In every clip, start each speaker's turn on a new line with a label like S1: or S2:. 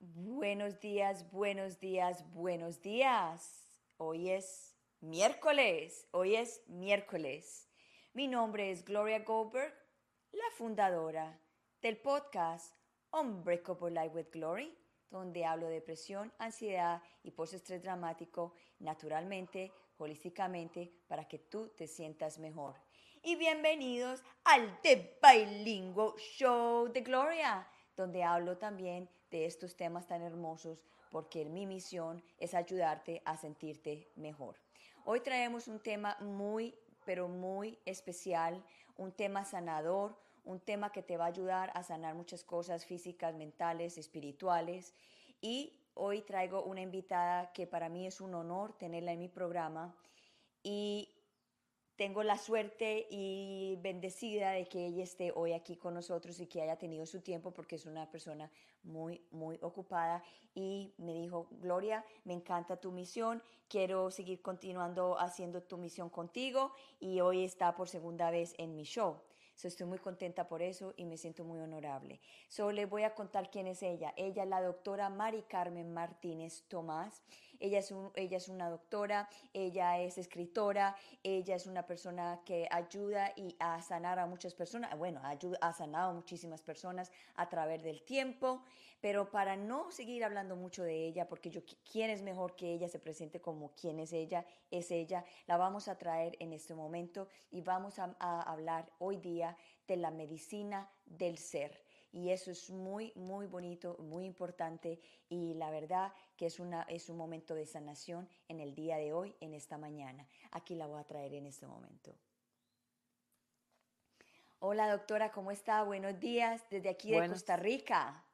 S1: Buenos días, buenos días, buenos días. Hoy es miércoles, hoy es miércoles. Mi nombre es Gloria Goldberg, la fundadora del podcast Unbreakable Life with Glory, donde hablo de depresión, ansiedad y postestrés dramático naturalmente, holísticamente, para que tú te sientas mejor. Y bienvenidos al The Bilingual Show de Gloria, donde hablo también de estos temas tan hermosos, porque mi misión es ayudarte a sentirte mejor. Hoy traemos un tema muy, pero muy especial, un tema sanador, un tema que te va a ayudar a sanar muchas cosas físicas, mentales, espirituales. Y hoy traigo una invitada que para mí es un honor tenerla en mi programa. Y tengo la suerte y bendecida de que ella esté hoy aquí con nosotros y que haya tenido su tiempo porque es una persona muy, muy ocupada y me dijo, Gloria, me encanta tu misión, quiero seguir continuando haciendo tu misión contigo y hoy está por segunda vez en mi show. Estoy muy contenta por eso y me siento muy honorable. Solo le voy a contar quién es ella. Ella es la doctora Mari Carmen Martínez Tomás. Ella es, una doctora, ella es escritora, ella es una persona que ayuda y a sanar a muchas personas, bueno, ha sanado a muchísimas personas a través del tiempo, pero para no seguir hablando mucho de ella, porque yo, ¿quién es mejor que ella se presente como quién es ella? Es ella, la vamos a traer en este momento y vamos a hablar hoy día de la medicina del ser y eso es muy, muy bonito, muy importante y la verdad que es, una, es un momento de sanación en el día de hoy, en esta mañana. Aquí la voy a traer en este momento. Hola doctora, ¿cómo está? Buenos días desde aquí de Costa Rica.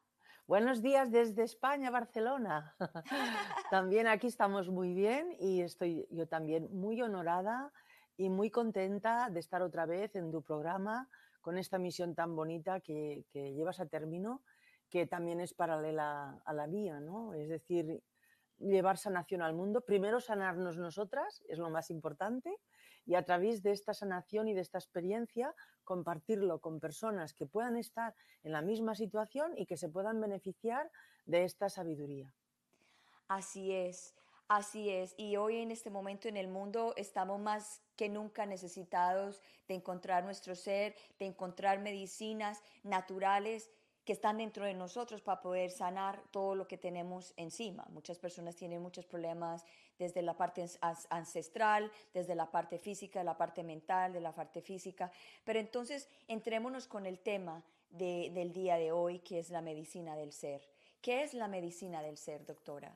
S2: Buenos días desde España, Barcelona. también aquí estamos muy bien y estoy yo también muy honorada y muy contenta de estar otra vez en tu programa con esta misión tan bonita que, llevas a término, que también es paralela a la mía, ¿no? Es decir, llevar sanación al mundo, primero sanarnos nosotras, es lo más importante, y a través de esta sanación y de esta experiencia, compartirlo con personas que puedan estar en la misma situación y que se puedan beneficiar de esta sabiduría.
S1: Así es. Así es, y hoy en este momento en el mundo estamos más que nunca necesitados de encontrar nuestro ser, de encontrar medicinas naturales que están dentro de nosotros para poder sanar todo lo que tenemos encima. Muchas personas tienen muchos problemas desde la parte ancestral, desde la parte física, la parte mental, de la parte física. Pero entonces entrémonos con el tema del día de hoy, que es la medicina del ser. ¿Qué es la medicina del ser, doctora?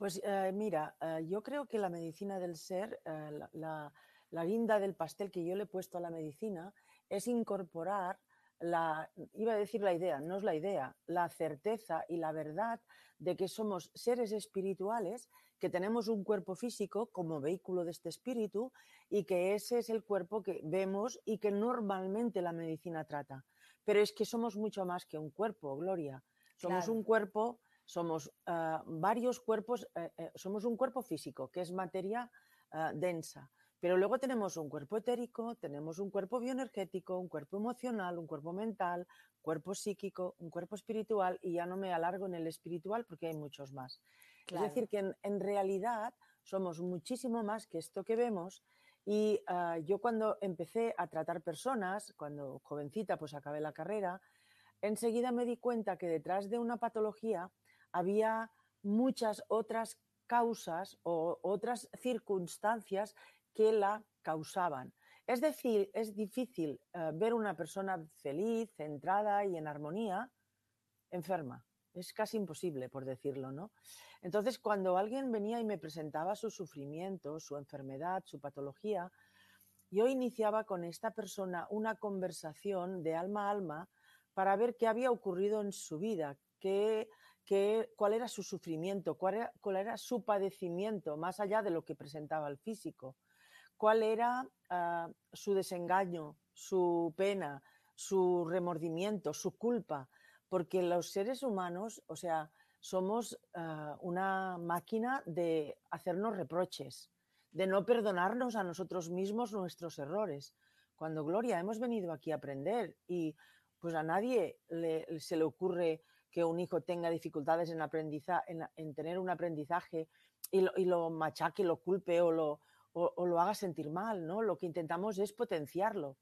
S2: Pues eh, mira, eh, yo creo que la medicina del ser, eh, la, la, guinda del pastel que yo le he puesto a la medicina es incorporar la, iba a decir la idea, no es la idea, la certeza y la verdad de que somos seres espirituales, que tenemos un cuerpo físico como vehículo de este espíritu y que ese es el cuerpo que vemos y que normalmente la medicina trata. Pero es que somos mucho más que un cuerpo, Gloria. Somos un cuerpo somos ah, varios cuerpos, eh, eh, somos un cuerpo físico, que es materia ah, densa, pero luego tenemos un cuerpo etérico, tenemos un cuerpo bioenergético, un cuerpo emocional, un cuerpo mental, cuerpo psíquico, un cuerpo espiritual, y ya no me alargo en el espiritual porque hay muchos más. Es decir, que en, realidad somos muchísimo más que esto que vemos. Y ah, yo cuando empecé a tratar personas, cuando jovencita pues acabé la carrera, enseguida me di cuenta que detrás de una patología había muchas otras causas o otras circunstancias que la causaban. Es decir, es difícil eh, ver una persona feliz, centrada y en armonía enferma. Es casi imposible, por decirlo, ¿no? Entonces, cuando alguien venía y me presentaba su sufrimiento, su enfermedad, su patología, yo iniciaba con esta persona una conversación de alma a alma para ver qué había ocurrido en su vida, qué cuál era su sufrimiento, cuál era, su padecimiento, más allá de lo que presentaba el físico, cuál era ah, su desengaño, su pena, su remordimiento, su culpa, porque los seres humanos, o sea, somos ah, una máquina de hacernos reproches, de no perdonarnos a nosotros mismos nuestros errores. Cuando Gloria, hemos venido aquí a aprender y pues a nadie se le ocurre que un hijo tenga dificultades en, aprendizaje, en, tener un aprendizaje y lo, y lo, machaque, lo culpe o lo, o, lo haga sentir mal, ¿no? Lo que intentamos es potenciarlo.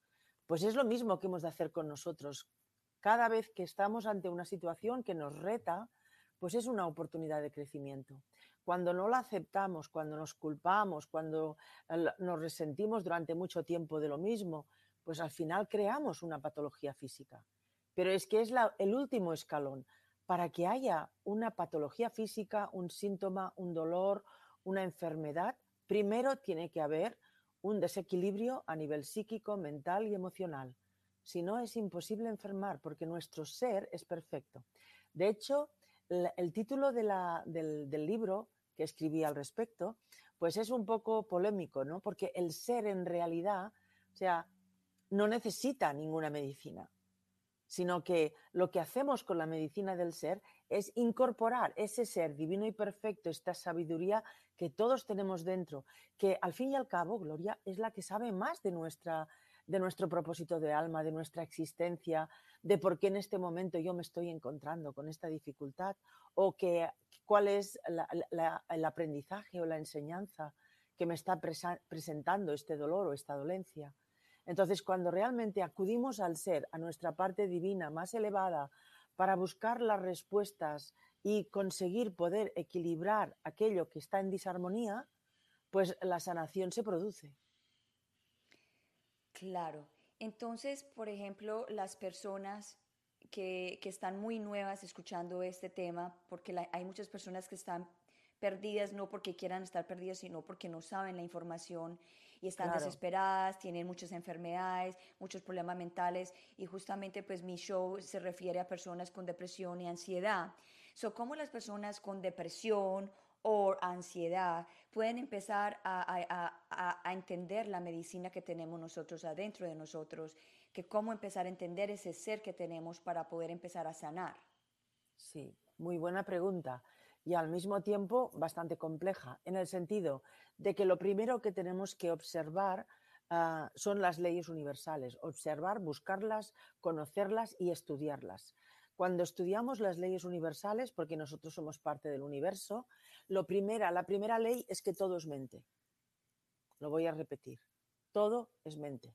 S2: Pues es lo mismo que hemos de hacer con nosotros. Cada vez que estamos ante una situación que nos reta, pues es una oportunidad de crecimiento. Cuando no la aceptamos, cuando nos culpamos, cuando nos resentimos durante mucho tiempo de lo mismo, pues al final creamos una patología física. Pero es que es el último escalón. Para que haya una patología física, un síntoma, un dolor, una enfermedad, primero tiene que haber un desequilibrio a nivel psíquico, mental y emocional. Si no, es imposible enfermar porque nuestro ser es perfecto. De hecho, el título del, libro que escribí al respecto, pues es un poco polémico, ¿no? Porque el ser en realidad, o sea, no necesita ninguna medicina sino que lo que hacemos con la medicina del ser es incorporar ese ser divino y perfecto, esta sabiduría que todos tenemos dentro, que al fin y al cabo, Gloria, es la que sabe más de, nuestra, de nuestro propósito de alma, de nuestra existencia, de por qué en este momento yo me estoy encontrando con esta dificultad o que, cuál es el aprendizaje o la enseñanza que me está presentando este dolor o esta dolencia. Entonces, cuando realmente acudimos al ser, a nuestra parte divina más elevada, para buscar las respuestas y conseguir poder equilibrar aquello que está en disarmonía, pues la sanación se produce.
S1: Claro. Entonces, por ejemplo, las personas que, están muy nuevas escuchando este tema, porque hay muchas personas que están perdidas no porque quieran estar perdidas, sino porque no saben la información y están desesperadas, tienen muchas enfermedades, muchos problemas mentales y justamente pues mi show se refiere a personas con depresión y ansiedad. So, ¿Cómo las personas con depresión o ansiedad pueden empezar a, a, entender la medicina que tenemos nosotros adentro de nosotros? Que cómo empezar a entender ese ser que tenemos para poder empezar a sanar.
S2: Sí, muy buena pregunta y al mismo tiempo bastante compleja, en el sentido de que lo primero que tenemos que observar ah, son las leyes universales, observar, buscarlas, conocerlas y estudiarlas. Cuando estudiamos las leyes universales, porque nosotros somos parte del universo, lo primera, la primera ley es que todo es mente. Lo voy a repetir. Todo es mente.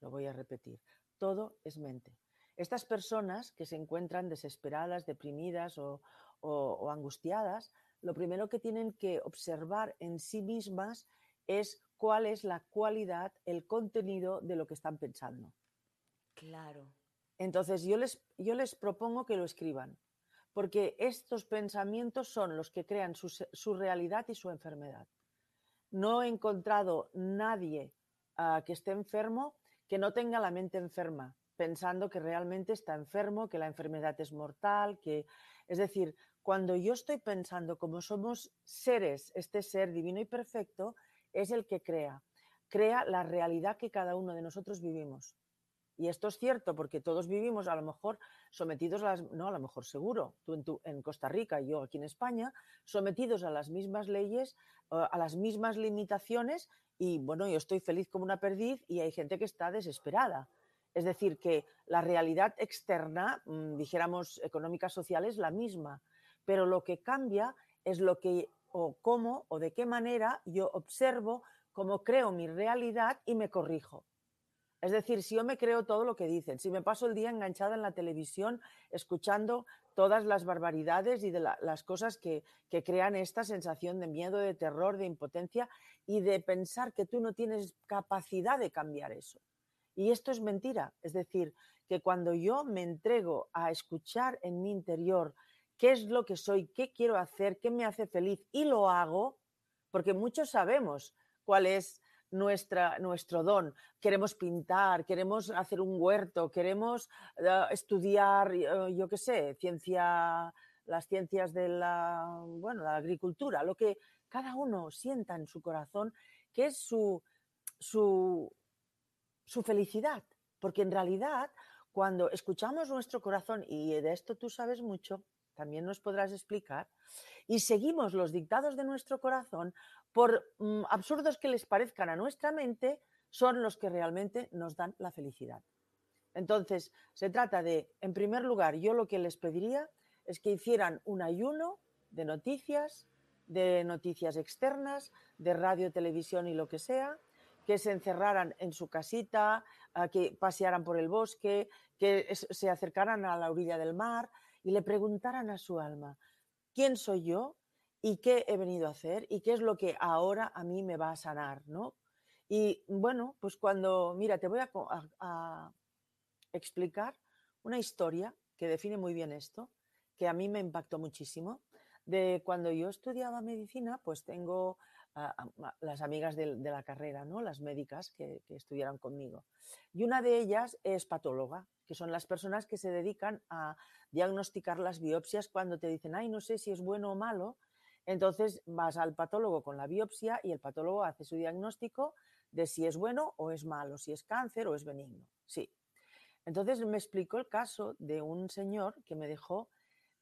S2: Lo voy a repetir. Todo es mente. Estas personas que se encuentran desesperadas, deprimidas o, o, angustiadas, lo primero que tienen que observar en sí mismas es cuál es la cualidad, el contenido de lo que están pensando.
S1: Claro.
S2: Entonces yo les, yo les propongo que lo escriban, porque estos pensamientos son los que crean su, su realidad y su enfermedad. No he encontrado nadie ah, que esté enfermo que no tenga la mente enferma, pensando que realmente está enfermo, que la enfermedad es mortal, que es decir, cuando yo estoy pensando como somos seres, este ser divino y perfecto es el que crea, crea la realidad que cada uno de nosotros vivimos. Y esto es cierto porque todos vivimos a lo mejor sometidos a las, no a lo mejor seguro, tú en, en Costa Rica y yo aquí en España, sometidos a las mismas leyes, eh, a las mismas limitaciones y bueno, yo estoy feliz como una perdiz y hay gente que está desesperada. Es decir, que la realidad externa, mm, dijéramos económica social, es la misma, pero lo que cambia es lo que o cómo o de qué manera yo observo, cómo creo mi realidad y me corrijo. Es decir, si yo me creo todo lo que dicen, si me paso el día enganchada en la televisión escuchando todas las barbaridades y de las cosas que, que, crean esta sensación de miedo, de terror, de impotencia y de pensar que tú no tienes capacidad de cambiar eso. Y esto es mentira. Es decir, que cuando yo me entrego a escuchar en mi interior qué es lo que soy, qué quiero hacer, qué me hace feliz y lo hago, porque muchos sabemos cuál es nuestra, nuestro don. Queremos pintar, queremos hacer un huerto, queremos eh, estudiar, eh, yo qué sé, ciencia, las ciencias de la, bueno, la agricultura, lo que cada uno sienta en su corazón, que es su, su, su felicidad, porque en realidad cuando escuchamos nuestro corazón, y de esto tú sabes mucho, también nos podrás explicar, y seguimos los dictados de nuestro corazón, por mm, absurdos que les parezcan a nuestra mente, son los que realmente nos dan la felicidad. Entonces, se trata de, en primer lugar, yo lo que les pediría es que hicieran un ayuno de noticias, de noticias externas, de radio, televisión y lo que sea, que se encerraran en su casita, que pasearan por el bosque, que se acercaran a la orilla del mar y le preguntaran a su alma, ¿quién soy yo? ¿Y qué he venido a hacer? ¿Y qué es lo que ahora a mí me va a sanar? ¿no? Y bueno, pues cuando, mira, te voy a explicar una historia que define muy bien esto, que a mí me impactó muchísimo. De cuando yo estudiaba medicina, pues tengo las amigas de, la carrera, ¿no? las médicas que, que, conmigo. Y una de ellas es patóloga, que son las personas que se dedican a diagnosticar las biopsias cuando te dicen, ay, no sé si es bueno o malo. Entonces vas al patólogo con la biopsia y el patólogo hace su diagnóstico de si es bueno o es malo, si es cáncer o es benigno. Sí. Entonces me explicó el caso de un señor que me dejó,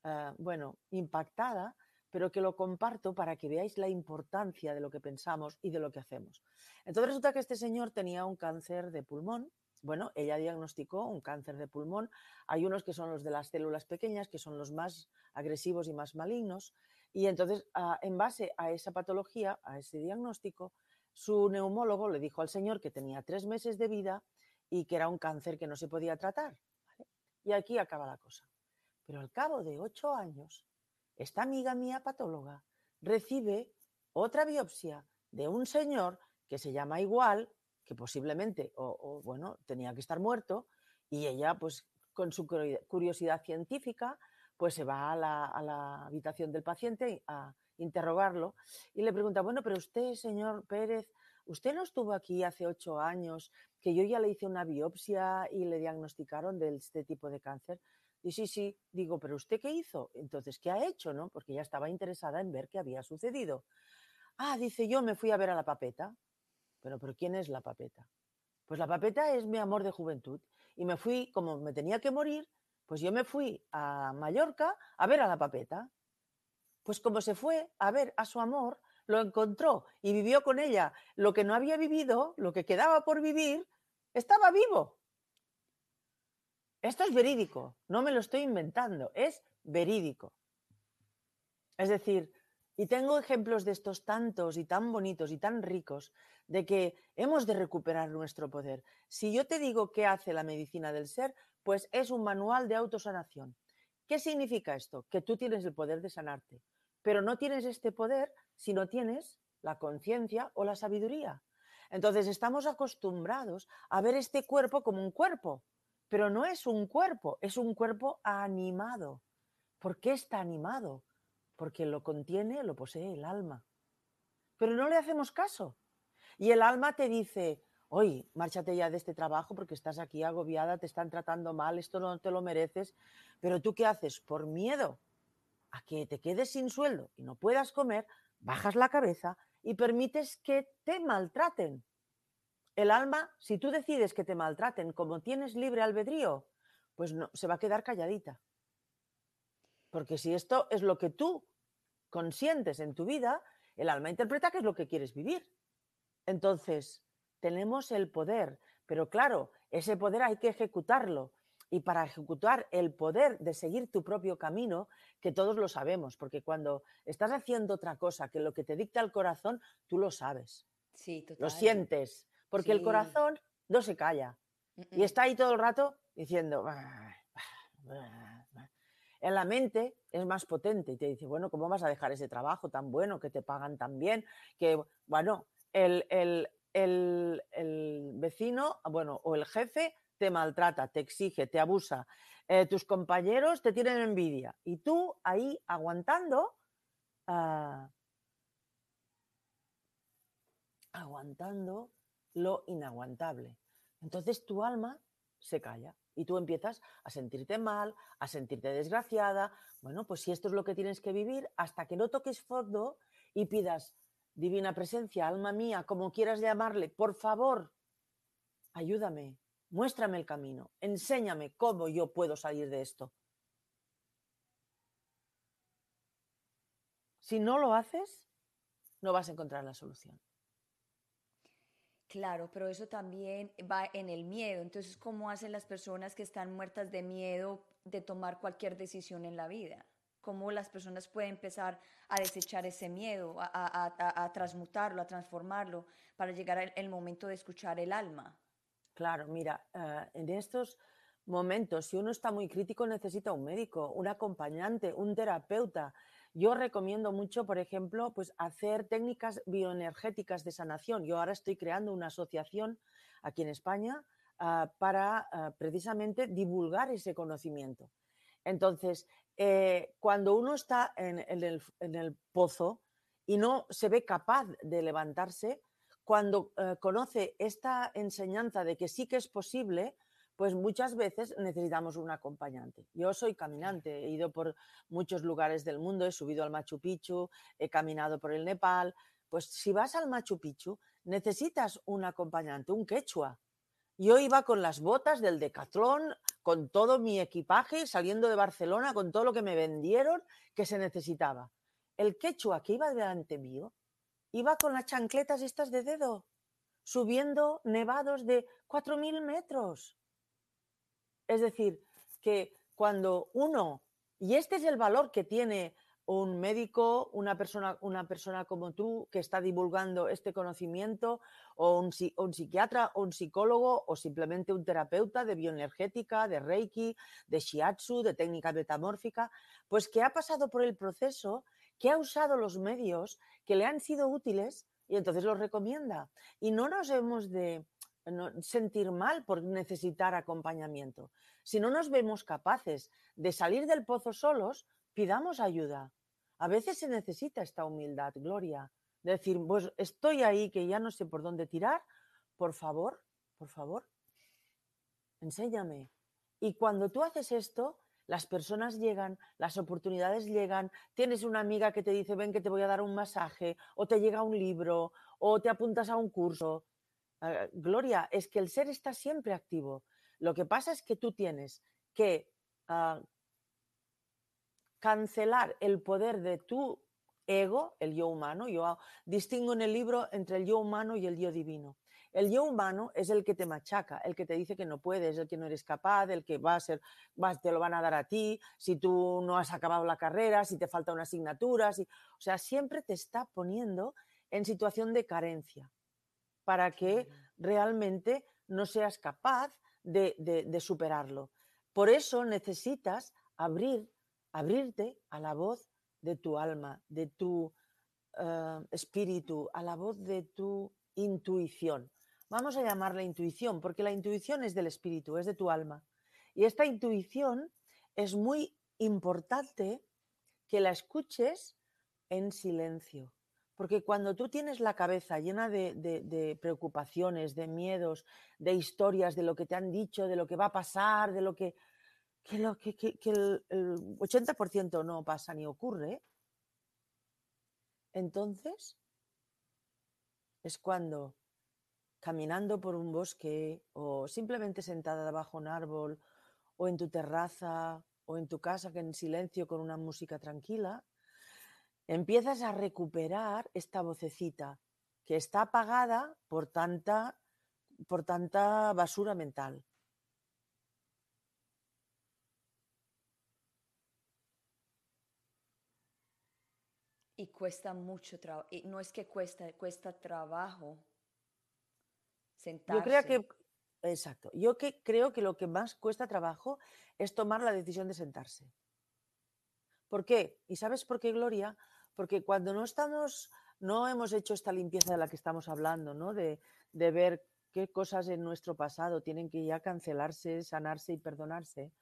S2: eh, bueno, impactada pero que lo comparto para que veáis la importancia de lo que pensamos y de lo que hacemos. Entonces resulta que este señor tenía un cáncer de pulmón. Bueno, ella diagnosticó un cáncer de pulmón. Hay unos que son los de las células pequeñas, que son los más agresivos y más malignos. Y entonces, ah, en base a esa patología, a ese diagnóstico, su neumólogo le dijo al señor que tenía tres meses de vida y que era un cáncer que no se podía tratar. Y aquí acaba la cosa. Pero al cabo de ocho años, esta amiga mía patóloga recibe otra biopsia de un señor que se llama igual, que posiblemente, o, bueno, tenía que estar muerto, y ella, pues con su curiosidad científica, pues se va a la, a la habitación del paciente a interrogarlo y le pregunta, bueno, pero usted, señor Pérez, ¿usted no estuvo aquí hace ocho años que yo ya le hice una biopsia y le diagnosticaron de este tipo de cáncer? Y sí, sí, digo, pero ¿usted qué hizo? Entonces, ¿qué ha hecho? ¿no? Porque ella estaba interesada en ver qué había sucedido. Ah, dice, yo me fui a ver a la papeta. Pero, ¿pero quién es la papeta? Pues la papeta es mi amor de juventud. Y me fui, como me tenía que morir, pues yo me fui a Mallorca a ver a la papeta. Pues como se fue a ver a su amor, lo encontró y vivió con ella lo que no había vivido, lo que quedaba por vivir, estaba vivo. Esto es verídico, no me lo estoy inventando, es verídico. Es decir, y tengo ejemplos de estos tantos y tan bonitos y tan ricos de que hemos de recuperar nuestro poder. Si yo te digo qué hace la medicina del ser, pues es un manual de autosanación. ¿Qué significa esto? Que tú tienes el poder de sanarte, pero no tienes este poder si no tienes la conciencia o la sabiduría. Entonces estamos acostumbrados a ver este cuerpo como un cuerpo, pero no es un cuerpo, es un cuerpo animado. ¿Por qué está animado? Porque lo contiene, lo posee el alma. Pero no le hacemos caso. Y el alma te dice, oye, márchate ya de este trabajo porque estás aquí agobiada, te están tratando mal, esto no te lo mereces. Pero tú qué haces? Por miedo a que te quedes sin sueldo y no puedas comer, bajas la cabeza y permites que te maltraten. El alma, si tú decides que te maltraten como tienes libre albedrío, pues no, se va a quedar calladita. Porque si esto es lo que tú consientes en tu vida, el alma interpreta que es lo que quieres vivir. Entonces, tenemos el poder, pero claro, ese poder hay que ejecutarlo. Y para ejecutar el poder de seguir tu propio camino, que todos lo sabemos, porque cuando estás haciendo otra cosa que lo que te dicta el corazón, tú lo sabes.
S1: Sí,
S2: Lo sientes, porque el corazón no se calla y está ahí todo el rato diciendo... En la mente es más potente y te dice, bueno, ¿cómo vas a dejar ese trabajo tan bueno, que te pagan tan bien? Que, bueno, el, vecino, bueno, o el jefe te maltrata, te exige, te abusa, eh, tus compañeros te tienen envidia y tú ahí aguantando, ah, aguantando lo inaguantable. Entonces tu alma se calla y tú empiezas a sentirte mal, a sentirte desgraciada. Bueno, pues si esto es lo que tienes que vivir, hasta que no toques fondo y pidas, divina presencia, alma mía, como quieras llamarle, por favor, ayúdame, muéstrame el camino, enséñame cómo yo puedo salir de esto. Si no lo haces, no vas a encontrar la solución.
S1: Claro, pero eso también va en el miedo. Entonces, ¿cómo hacen las personas que están muertas de miedo de tomar cualquier decisión en la vida? ¿Cómo las personas pueden empezar a desechar ese miedo, a, transmutarlo, a transformarlo, para llegar al momento de escuchar el alma?
S2: Claro, mira, eh, en estos momentos, si uno está muy crítico, necesita un médico, un acompañante, un terapeuta. Yo recomiendo mucho, por ejemplo, pues hacer técnicas bioenergéticas de sanación. Yo ahora estoy creando una asociación aquí en España ah, para ah, precisamente divulgar ese conocimiento. Entonces, eh, cuando uno está en, el, pozo y no se ve capaz de levantarse, cuando eh, conoce esta enseñanza de que sí que es posible, pues muchas veces necesitamos un acompañante. Yo soy caminante, he ido por muchos lugares del mundo, he subido al Machu Picchu, he caminado por el Nepal. Pues si vas al Machu Picchu, necesitas un acompañante, un quechua. Yo iba con las botas del Decathlon, con todo mi equipaje, saliendo de Barcelona, con todo lo que me vendieron que se necesitaba. El quechua que iba delante mío iba con las chancletas estas de dedo, subiendo nevados de 4.000 metros. Es decir, que cuando uno, y este es el valor que tiene un médico, una persona, una persona como tú que está divulgando este conocimiento, o un, un, psiquiatra, o un psicólogo, o simplemente un terapeuta de bioenergética, de Reiki, de Shiatsu, de técnica metamórfica, pues que ha pasado por el proceso, que ha usado los medios que le han sido útiles y entonces los recomienda. Y no nos hemos de sentir mal por necesitar acompañamiento. Si no nos vemos capaces de salir del pozo solos, pidamos ayuda. A veces se necesita esta humildad, Gloria. decir, pues estoy ahí que ya no sé por dónde tirar, por favor, por favor, enséñame. Y cuando tú haces esto, las personas llegan, las oportunidades llegan, tienes una amiga que te dice, ven que te voy a dar un masaje, o te llega un libro, o te apuntas a un curso. Ah, Gloria, es que el ser está siempre activo. Lo que pasa es que tú tienes que ah, cancelar el poder de tu ego, el yo humano. Yo distingo en el libro entre el yo humano y el yo divino. El yo humano es el que te machaca, el que te dice que no puedes, el que no eres capaz, el que va a ser, te lo van a dar a ti, si tú no has acabado la carrera, si te falta una asignatura, o sea, siempre te está poniendo en situación de carencia para que realmente no seas capaz de, superarlo. Por eso necesitas abrir, abrirte a la voz de tu alma, de tu eh, espíritu, a la voz de tu intuición. Vamos a llamarla intuición, porque la intuición es del espíritu, es de tu alma. Y esta intuición es muy importante que la escuches en silencio. Porque cuando tú tienes la cabeza llena de, preocupaciones, de miedos, de historias, de lo que te han dicho, de lo que va a pasar, de lo que, que, lo, que, el, el 80% no pasa ni ocurre, entonces es cuando caminando por un bosque o simplemente sentada debajo de un árbol o en tu terraza o en tu casa que en silencio con una música tranquila, empiezas a recuperar esta vocecita que está apagada por tanta, por tanta basura mental.
S1: Y cuesta mucho trabajo. Y no es que cuesta, cuesta trabajo sentarse.
S2: Yo creo que, exacto. Yo que creo que lo que más cuesta trabajo es tomar la decisión de sentarse. ¿Por qué? ¿Y sabes por qué, Gloria? Porque cuando no estamos, no hemos hecho esta limpieza de la que estamos hablando, ¿no? De, ver qué cosas en nuestro pasado tienen que ya cancelarse, sanarse y perdonarse,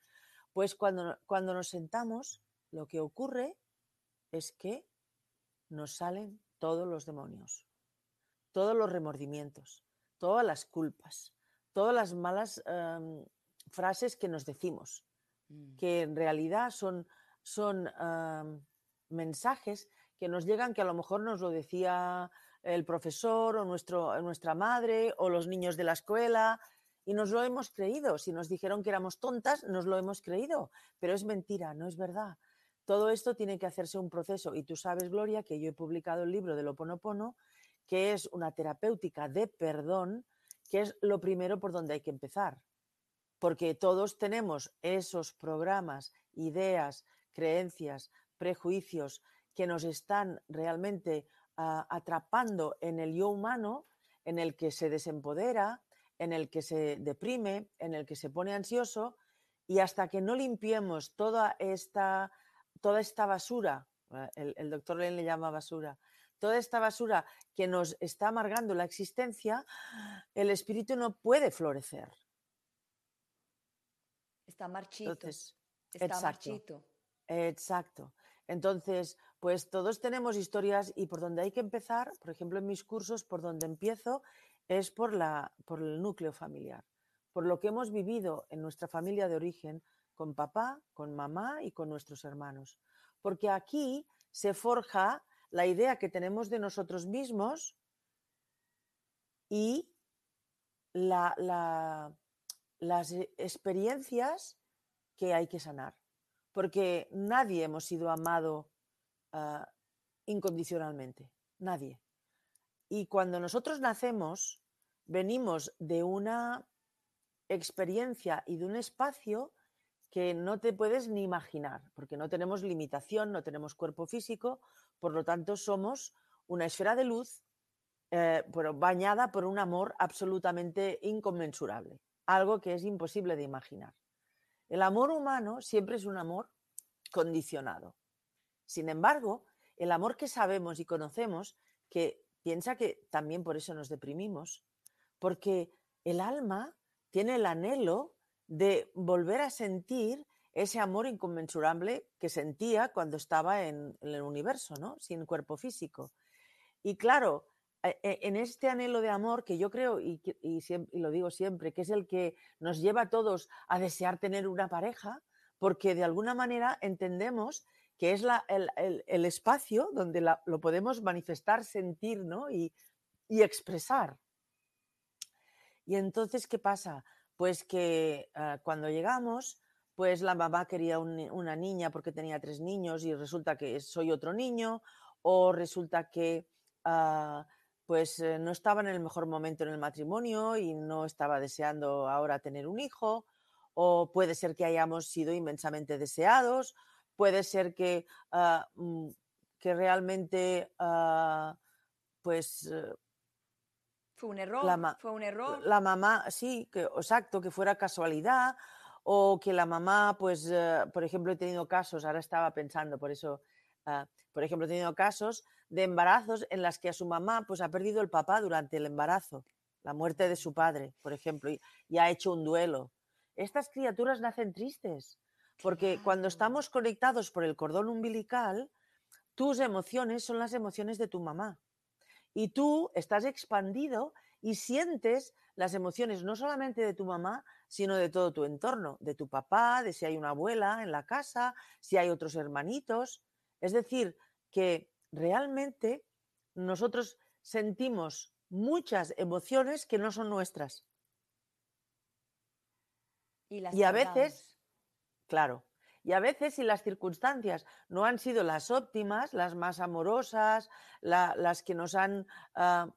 S2: pues cuando, cuando nos sentamos, lo que ocurre es que nos salen todos los demonios, todos los remordimientos, todas las culpas, todas las malas em, frases que nos decimos, mm. que en realidad son, son em, mensajes que nos llegan que a lo mejor nos lo decía el profesor o nuestro, nuestra madre o los niños de la escuela y nos lo hemos creído. Si nos dijeron que éramos tontas, nos lo hemos creído, pero es mentira, no es verdad. todo esto tiene que hacerse un proceso y tú sabes, Gloria, que yo he publicado el libro de Lo Ponopono, que es una terapéutica de perdón, que es lo primero por donde hay que empezar. Porque todos tenemos esos programas, ideas, creencias, prejuicios que nos están realmente ah, atrapando en el yo humano, en el que se desempodera, en el que se deprime, en el que se pone ansioso, y hasta que no limpiemos toda esta, toda esta basura, ah, el, el doctor le llama basura, toda esta basura que nos está amargando la existencia, el espíritu no puede florecer.
S1: Está marchito. está exacto, marchito.
S2: Exacto. Entonces, pues todos tenemos historias y por donde hay que empezar, por ejemplo, en mis cursos, por donde empiezo es por, la, por el núcleo familiar, por lo que hemos vivido en nuestra familia de origen con papá, con mamá y con nuestros hermanos. Porque aquí se forja la idea que tenemos de nosotros mismos y las experiencias que hay que sanar. Porque nadie hemos sido amado ah, incondicionalmente, nadie. Y cuando nosotros nacemos, venimos de una experiencia y de un espacio que no te puedes ni imaginar, porque no tenemos limitación, no tenemos cuerpo físico, por lo tanto somos una esfera de luz, eh, bañada por un amor absolutamente inconmensurable, algo que es imposible de imaginar. El amor humano siempre es un amor condicionado. Sin embargo, el amor que sabemos y conocemos, que piensa que también por eso nos deprimimos, porque el alma tiene el anhelo de volver a sentir ese amor inconmensurable que sentía cuando estaba en, el universo, ¿no? Sin cuerpo físico. Y claro, en este anhelo de amor que yo creo, y, lo digo siempre, que es el que nos lleva a todos a desear tener una pareja, porque de alguna manera entendemos que es el, espacio donde lo podemos manifestar, sentir ¿no? y, y expresar. Y entonces, ¿qué pasa? Pues que ah, cuando llegamos, pues la mamá quería una niña porque tenía tres niños y resulta que soy otro niño, o resulta que ah, pues eh, no estaba en el mejor momento en el matrimonio y no estaba deseando ahora tener un hijo, o puede ser que hayamos sido inmensamente deseados, puede ser que, ah, mm, que realmente pues eh,
S1: fue un error, fue un error.
S2: La mamá, sí, que, exacto, que fuera casualidad o que la mamá, pues, eh, por ejemplo, he tenido casos, ahora estaba pensando, por eso, ah, por ejemplo, he tenido casos de embarazos en las que a su mamá, pues, ha perdido el papá durante el embarazo, la muerte de su padre, por ejemplo, y, ha hecho un duelo. Estas criaturas nacen tristes, porque cuando estamos conectados por el cordón umbilical, tus emociones son las emociones de tu mamá. Y tú estás expandido y sientes las emociones no solamente de tu mamá, sino de todo tu entorno, de tu papá, de si hay una abuela en la casa, si hay otros hermanitos. Es decir, que realmente nosotros sentimos muchas emociones que no son nuestras.
S1: Y,
S2: y a veces, claro, y a veces si las circunstancias no han sido las óptimas, las más amorosas, las que nos han ah,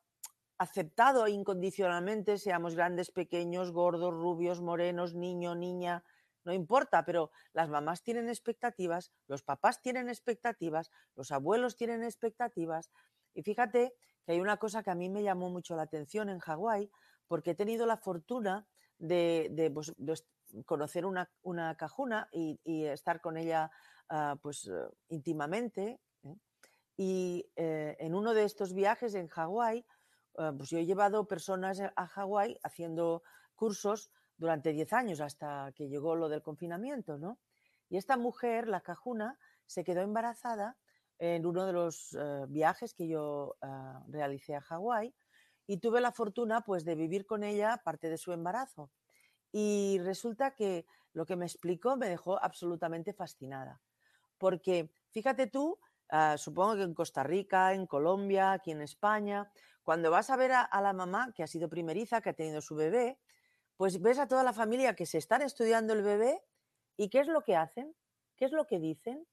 S2: aceptado incondicionalmente, seamos grandes, pequeños, gordos, rubios, morenos, niño, niña, no importa, pero las mamás tienen expectativas, los papás tienen expectativas, los abuelos tienen expectativas. Y fíjate que hay una cosa que a mí me llamó mucho la atención en Hawái, porque he tenido la fortuna de, de, pues, conocer una, cajuna y, estar con ella ah, pues eh, íntimamente. ¿eh? Y eh, en uno de estos viajes en Hawái, ah, pues yo he llevado personas a Hawái haciendo cursos durante 10 años hasta que llegó lo del confinamiento, ¿no? Y esta mujer, la cajuna, se quedó embarazada en uno de los viajes que yo ah, realicé a Hawái y tuve la fortuna pues de vivir con ella parte de su embarazo. Y resulta que lo que me explicó me dejó absolutamente fascinada. Porque fíjate tú, ah, supongo que en Costa Rica, en Colombia, aquí en España, cuando vas a ver a, la mamá que ha sido primeriza, que ha tenido su bebé, pues ves a toda la familia que se están estudiando el bebé y ¿qué es lo que hacen? ¿Qué es lo que dicen?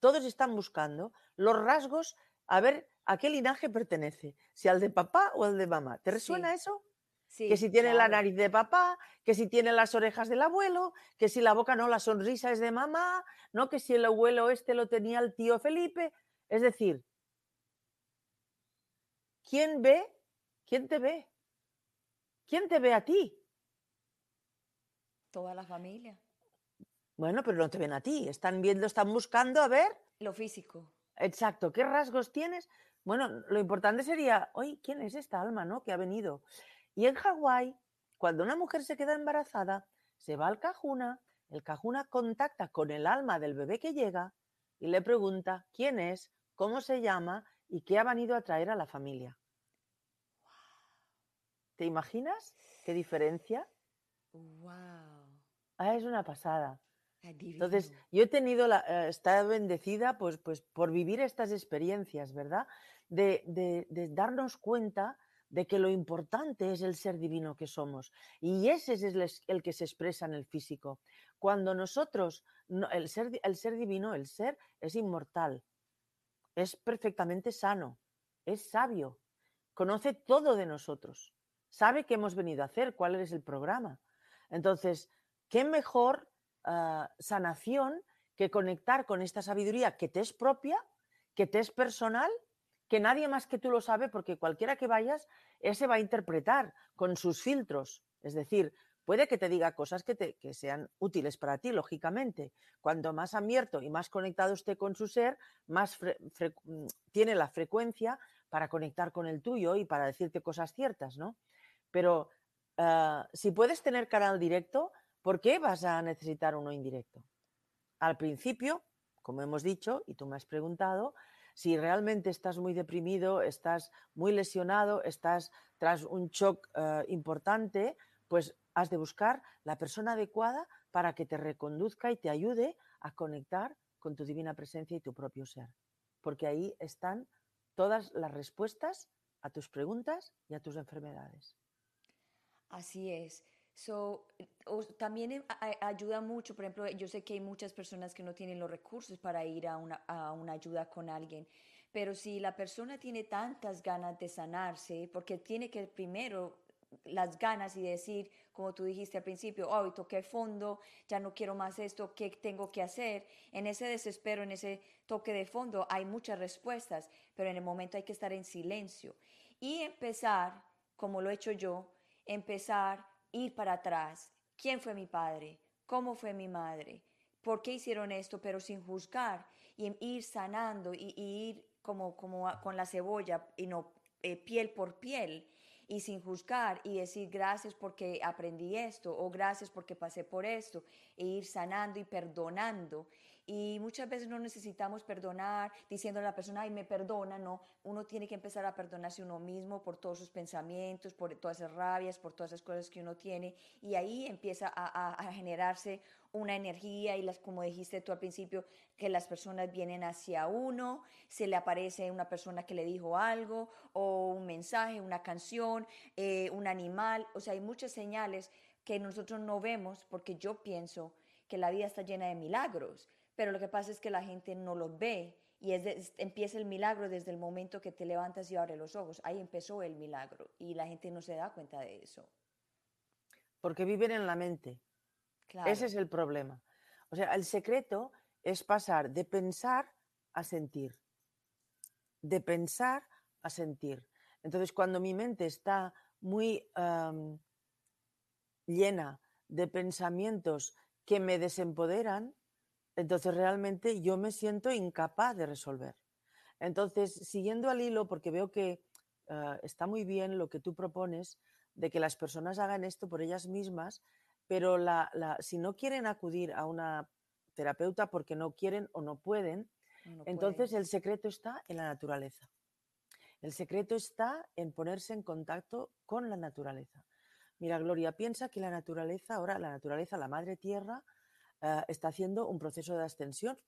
S2: todos están buscando los rasgos, a ver a qué linaje pertenece, si al de papá o al de mamá. ¿Te resuena eso? que si tiene la nariz de papá, que si tiene las orejas del abuelo, que si la boca no, la sonrisa es de mamá, no, que si el abuelo este lo tenía el tío Felipe. Es decir, ¿quién ve? ¿Quién te ve? ¿Quién te ve a ti?
S1: Toda la familia.
S2: Bueno, pero no te ven a ti, están viendo, están buscando a ver.
S1: Lo físico.
S2: Exacto, ¿qué rasgos tienes? Bueno, lo importante sería, oye, ¿quién es esta alma, no? Que ha venido. Y en Hawái, cuando una mujer se queda embarazada, se va al cajuna, el cajuna contacta con el alma del bebé que llega y le pregunta quién es, cómo se llama y qué ha venido a traer a la familia. ¿Te imaginas qué diferencia?
S1: Wow.
S2: Ah, es una pasada. Entonces, yo he tenido la, eh, estado bendecida pues, pues por vivir estas experiencias, ¿verdad? De, de darnos cuenta de que lo importante es el ser divino que somos. Y ese es el, que se expresa en el físico. Cuando nosotros, el, ser, el ser divino, el ser es inmortal, es perfectamente sano, es sabio, conoce todo de nosotros, sabe qué hemos venido a hacer, cuál es el programa. Entonces, ¿qué mejor ah, sanación que conectar con esta sabiduría que te es propia, que te es personal que nadie más que tú lo sabe porque cualquiera que vayas, ese va a interpretar con sus filtros. Es decir, puede que te diga cosas que, te, que sean útiles para ti, lógicamente. Cuanto más abierto y más conectado esté con su ser, más mm, tiene la frecuencia para conectar con el tuyo y para decirte cosas ciertas, ¿no? Pero ah, si puedes tener canal directo, ¿por qué vas a necesitar uno indirecto? Al principio, como hemos dicho, y tú me has preguntado, si realmente estás muy deprimido, estás muy lesionado, estás tras un shock eh, importante, pues has de buscar la persona adecuada para que te reconduzca y te ayude a conectar con tu divina presencia y tu propio ser. Porque ahí están todas las respuestas a tus preguntas y a tus enfermedades.
S1: Así es. So, también eh, ayuda mucho, por ejemplo, yo sé que hay muchas personas que no tienen los recursos para ir a una, a una ayuda con alguien, pero si la persona tiene tantas ganas de sanarse, porque tiene que primero las ganas y decir, como tú dijiste al principio, hoy toqué fondo, ya no quiero más esto, ¿qué tengo que hacer? En ese desespero, en ese toque de fondo, hay muchas respuestas, pero en el momento hay que estar en silencio y empezar, como lo he hecho yo, empezar ir para atrás. ¿Quién fue mi padre? ¿Cómo fue mi madre? ¿Por qué hicieron esto? Pero sin juzgar y ir sanando y, ir como, como con la cebolla y no eh, piel por piel y sin juzgar y decir gracias porque aprendí esto o gracias porque pasé por esto e ir sanando y perdonando y muchas veces no necesitamos perdonar diciendo a la persona, ay, me perdona, no. Uno tiene que empezar a perdonarse uno mismo por todos sus pensamientos, por todas esas rabias, por todas esas cosas que uno tiene. Y ahí empieza a, generarse una energía y las, como dijiste tú al principio, que las personas vienen hacia uno, se le aparece una persona que le dijo algo o un mensaje, una canción, eh, un animal. O sea, hay muchas señales que nosotros no vemos porque yo pienso que la vida está llena de milagros pero lo que pasa es que la gente no lo ve y es empieza el milagro desde el momento que te levantas y abres los ojos. Ahí empezó el milagro y la gente no se da cuenta de eso.
S2: Porque viven en la mente. Ese es el problema. O sea, el secreto es pasar de pensar a sentir. De pensar a sentir. Entonces, cuando mi mente está muy llena de pensamientos que me desempoderan, entonces realmente yo me siento incapaz de resolver. Entonces, siguiendo al hilo, porque veo que ah, está muy bien lo que tú propones de que las personas hagan esto por ellas mismas, pero si no quieren acudir a una terapeuta porque no quieren o no pueden, entonces el secreto está en la naturaleza. El secreto está en ponerse en contacto con la naturaleza. Mira, Gloria, piensa que la naturaleza, ahora la naturaleza, la madre tierra, eh, está haciendo un proceso de ascensión.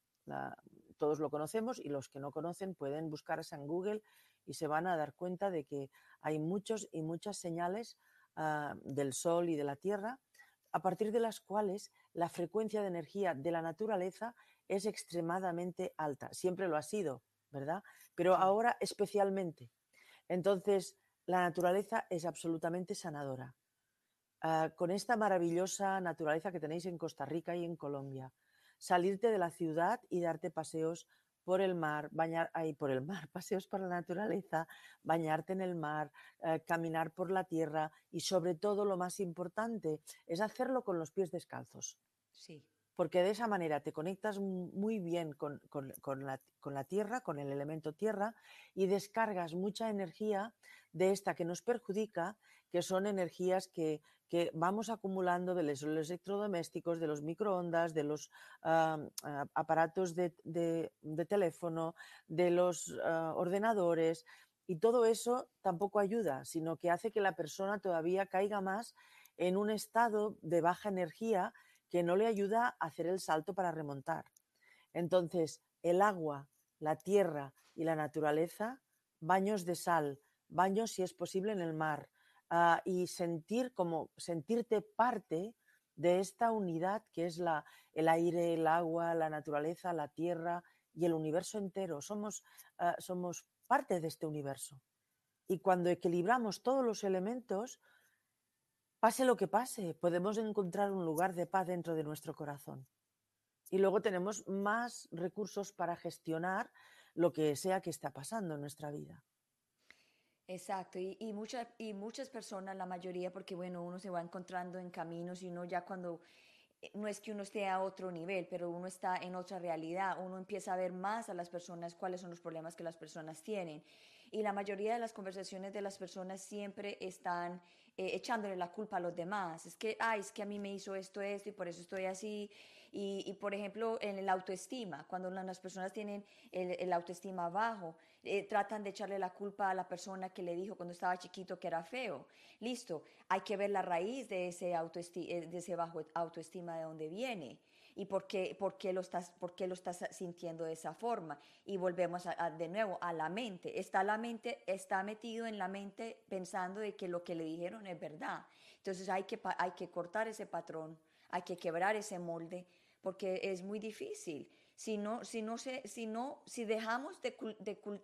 S2: todos lo conocemos y los que no conocen pueden buscarse en Google y se van a dar cuenta de que hay muchos y muchas señales ah, del Sol y de la Tierra a partir de las cuales la frecuencia de energía de la naturaleza es extremadamente alta. Siempre lo ha sido, ¿verdad? Pero ahora especialmente. Entonces, la naturaleza es absolutamente sanadora. Ah, con esta maravillosa naturaleza que tenéis en Costa Rica y en Colombia, salirte de la ciudad y darte paseos por el mar, bañar ahí por el mar, paseos por la naturaleza, bañarte en el mar, eh, caminar por la tierra y sobre todo lo más importante es hacerlo con los pies descalzos.
S1: Sí.
S2: Porque de esa manera te conectas muy bien con, la, con la tierra, con el elemento tierra y descargas mucha energía de esta que nos perjudica, que son energías que que vamos acumulando de los, electrodomésticos, de los microondas, de los aparatos de, teléfono, de los ah, ordenadores, y todo eso tampoco ayuda, sino que hace que la persona todavía caiga más en un estado de baja energía que no le ayuda a hacer el salto para remontar. Entonces, el agua, la tierra y la naturaleza, baños de sal, baños si es posible en el mar, Ah, y sentir como sentirte parte de esta unidad que es la, el aire, el agua, la naturaleza, la tierra y el universo entero. Somos, ah, somos parte de este universo. Y cuando equilibramos todos los elementos, pase lo que pase, podemos encontrar un lugar de paz dentro de nuestro corazón. Y luego tenemos más recursos para gestionar lo que sea que está pasando en nuestra vida.
S1: Exacto, y, muchas, y muchas personas, la mayoría, porque bueno, uno se va encontrando en caminos y uno ya cuando, eh, no es que uno esté a otro nivel, pero uno está en otra realidad, uno empieza a ver más a las personas cuáles son los problemas que las personas tienen. Y la mayoría de las conversaciones de las personas siempre están eh, echándole la culpa a los demás. Es que, ay, es que a mí me hizo esto, esto, y por eso estoy así. Y, por ejemplo, en el autoestima, cuando las personas tienen el, autoestima bajo, eh, tratan de echarle la culpa a la persona que le dijo cuando estaba chiquito que era feo. Listo, hay que ver la raíz de ese, eh, de ese bajo autoestima de dónde viene y por qué, por qué, lo, estás, por qué lo estás sintiendo de esa forma. Y volvemos de nuevo a la mente. Está la mente, está metido en la mente pensando de que lo que le dijeron es verdad. Entonces hay que, hay que cortar ese patrón hay que quebrar ese molde porque es muy difícil. Si, no, si, no se, si, no, si dejamos de,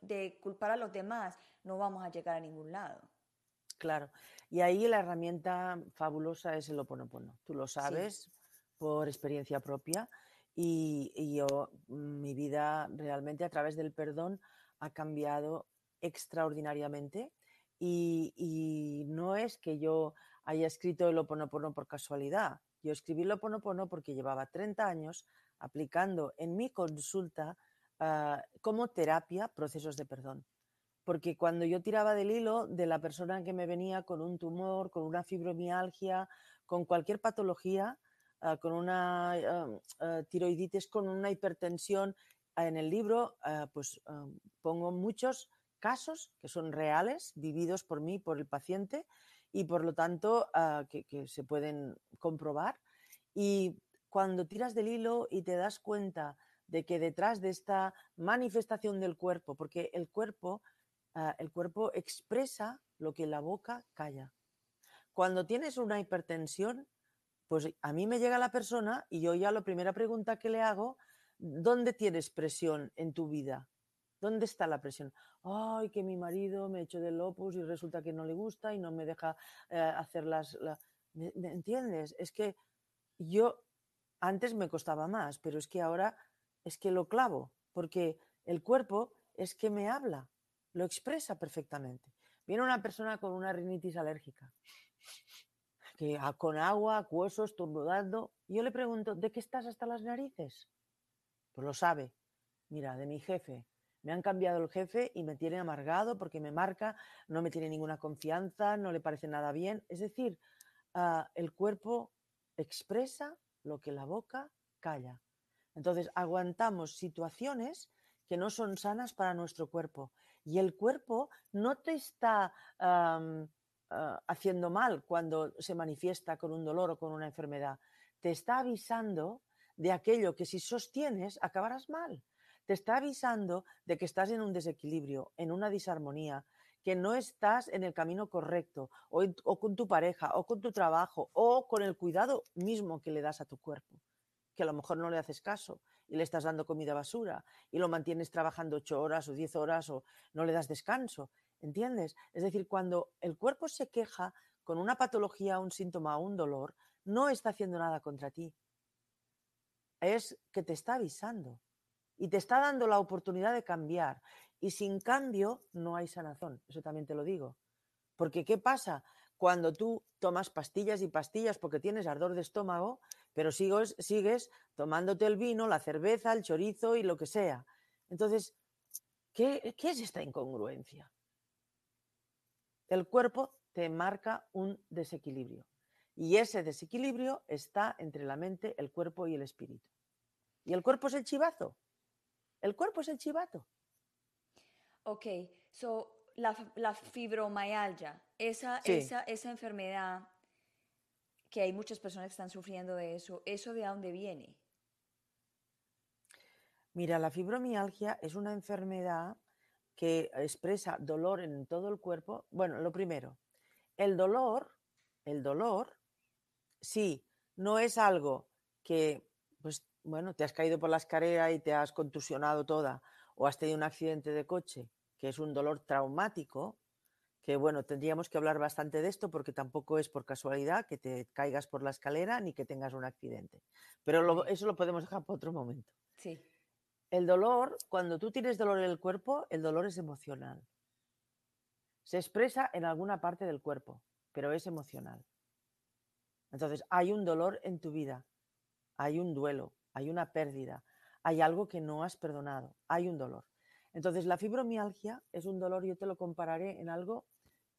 S1: de, culpar a los demás, no vamos a llegar a ningún lado.
S2: Claro, y ahí la herramienta fabulosa es el oponopono. Tú lo sabes por experiencia propia y, yo, mi vida realmente a través del perdón ha cambiado extraordinariamente y, no es que yo haya escrito el oponopono por casualidad. Yo escribí Lo Ponopono porque llevaba 30 años aplicando en mi consulta ah, como terapia procesos de perdón. Porque cuando yo tiraba del hilo de la persona que me venía con un tumor, con una fibromialgia, con cualquier patología, ah, con una ah, tiroiditis, con una hipertensión, en el libro pues pongo muchos casos que son reales, vividos por mí, por el paciente, y por lo tanto ah, que, se pueden comprobar. Y cuando tiras del hilo y te das cuenta de que detrás de esta manifestación del cuerpo, porque el cuerpo, ah, el cuerpo expresa lo que la boca calla. Cuando tienes una hipertensión, pues a mí me llega la persona y yo ya la primera pregunta que le hago, ¿dónde tienes presión en tu vida? ¿Dónde está la presión? Ay, que mi marido me echó del opus y resulta que no le gusta y no me deja eh, hacer las... ¿Me, entiendes? Es que yo antes me costaba más, pero es que ahora es que lo clavo, porque el cuerpo es que me habla, lo expresa perfectamente. Viene una persona con una rinitis alérgica, que con agua, acuosos, estornudando, yo le pregunto, ¿de qué estás hasta las narices? Pues lo sabe. Mira, de mi jefe, me han cambiado el jefe y me tiene amargado porque me marca, no me tiene ninguna confianza, no le parece nada bien. Es decir, ah, el cuerpo expresa lo que la boca calla. Entonces, aguantamos situaciones que no son sanas para nuestro cuerpo. Y el cuerpo no te está ah, haciendo mal cuando se manifiesta con un dolor o con una enfermedad. Te está avisando de aquello que si sostienes acabarás mal te está avisando de que estás en un desequilibrio, en una disarmonía, que no estás en el camino correcto, o, con tu pareja, o con tu trabajo, o con el cuidado mismo que le das a tu cuerpo. que a lo mejor no le haces caso y le estás dando comida basura y lo mantienes trabajando ocho horas o diez horas o no le das descanso. ¿Entiendes? Es decir, cuando el cuerpo se queja con una patología, un síntoma un dolor, no está haciendo nada contra ti. Es que te está avisando y te está dando la oportunidad de cambiar. Y sin cambio no hay sanazón, eso también te lo digo. Porque ¿qué pasa? Cuando tú tomas pastillas y pastillas porque tienes ardor de estómago, pero sigues, sigues tomándote el vino, la cerveza, el chorizo y lo que sea. Entonces, ¿qué, qué es esta incongruencia? El cuerpo te marca un desequilibrio. Y ese desequilibrio está entre la mente, el cuerpo y el espíritu. Y el cuerpo es el chivazo. El cuerpo es el chivato.
S1: Ok, so la, la fibromialgia, esa, esa, esa enfermedad que hay muchas personas que están sufriendo de eso, ¿eso de dónde viene?
S2: Mira, la fibromialgia es una enfermedad que expresa dolor en todo el cuerpo. Bueno, lo primero, el dolor, el dolor, sí, no es algo que, pues, bueno, te has caído por la escalera y te has contusionado toda, o has tenido un accidente de coche, que es un dolor traumático, que bueno, tendríamos que hablar bastante de esto porque tampoco es por casualidad que te caigas por la escalera ni que tengas un accidente. Pero eso lo podemos dejar para otro momento.
S1: Sí.
S2: El dolor, cuando tú tienes dolor en el cuerpo, el dolor es emocional. Se expresa en alguna parte del cuerpo, pero es emocional. Entonces, hay un dolor en tu vida, hay un duelo, hay una pérdida, hay algo que no has perdonado, hay un dolor. Entonces, la fibromialgia es un dolor, yo te lo compararé en algo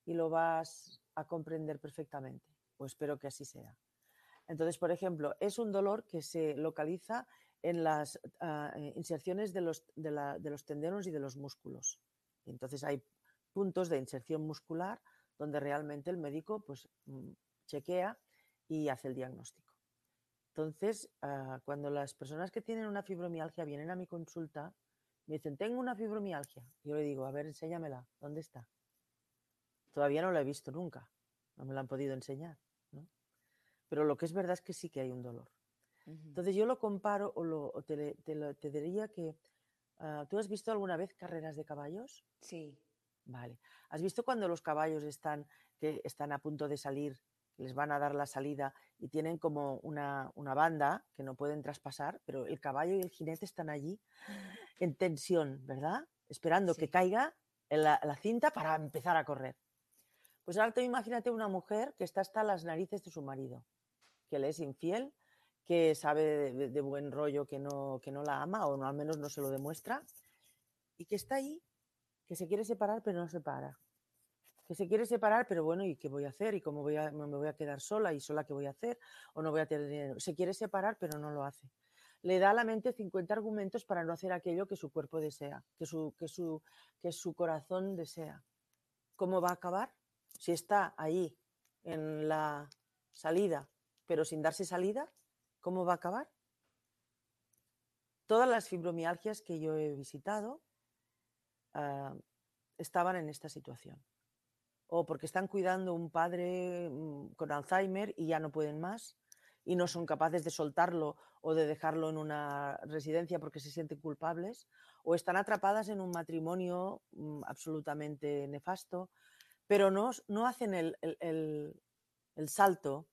S2: y lo vas a comprender perfectamente, o espero que así sea. Entonces, por ejemplo, es un dolor que se localiza en las ah, eh, inserciones de los, de, de los tendones y de los músculos. Entonces hay puntos de inserción muscular donde realmente el médico pues, mm, chequea y hace el diagnóstico. Entonces, ah, cuando las personas que tienen una fibromialgia vienen a mi consulta, me dicen, tengo una fibromialgia. Yo le digo, a ver, enséñamela, ¿dónde está? Todavía no la he visto nunca, no me la han podido enseñar. Pero lo que es verdad es que sí que hay un dolor. Entonces yo lo comparo o, te, diría que, ah, ¿tú has visto alguna vez carreras de caballos?
S1: Sí.
S2: Vale. ¿Has visto cuando los caballos están, que están a punto de salir, les van a dar la salida y tienen como una, banda que no pueden traspasar, pero el caballo y el jinete están allí en tensión, ¿verdad? Esperando que caiga la, la, cinta para empezar a correr. Pues ahora tú imagínate una mujer que está hasta las narices de su marido, que le es infiel, que sabe de, buen rollo que no, que no la ama o al menos no se lo demuestra, y que está ahí que se quiere separar pero no se para. Que se quiere separar, pero bueno, ¿y qué voy a hacer? ¿Y cómo voy a, me voy a quedar sola? ¿Y sola qué voy a hacer? ¿O no voy a tener dinero? Se quiere separar, pero no lo hace. Le da a la mente 50 argumentos para no hacer aquello que su cuerpo desea, que su, que su, que su corazón desea. ¿Cómo va a acabar? Si está ahí en la salida, pero sin darse salida, ¿cómo va a acabar? Todas las fibromialgias que yo he visitado Ah, estaban en esta situación. O porque están cuidando un padre mm, con Alzheimer y ya no pueden más y no son capaces de soltarlo o de dejarlo en una residencia porque se sienten culpables, o están atrapadas en un matrimonio mm, absolutamente nefasto, pero no, no hacen el, el salto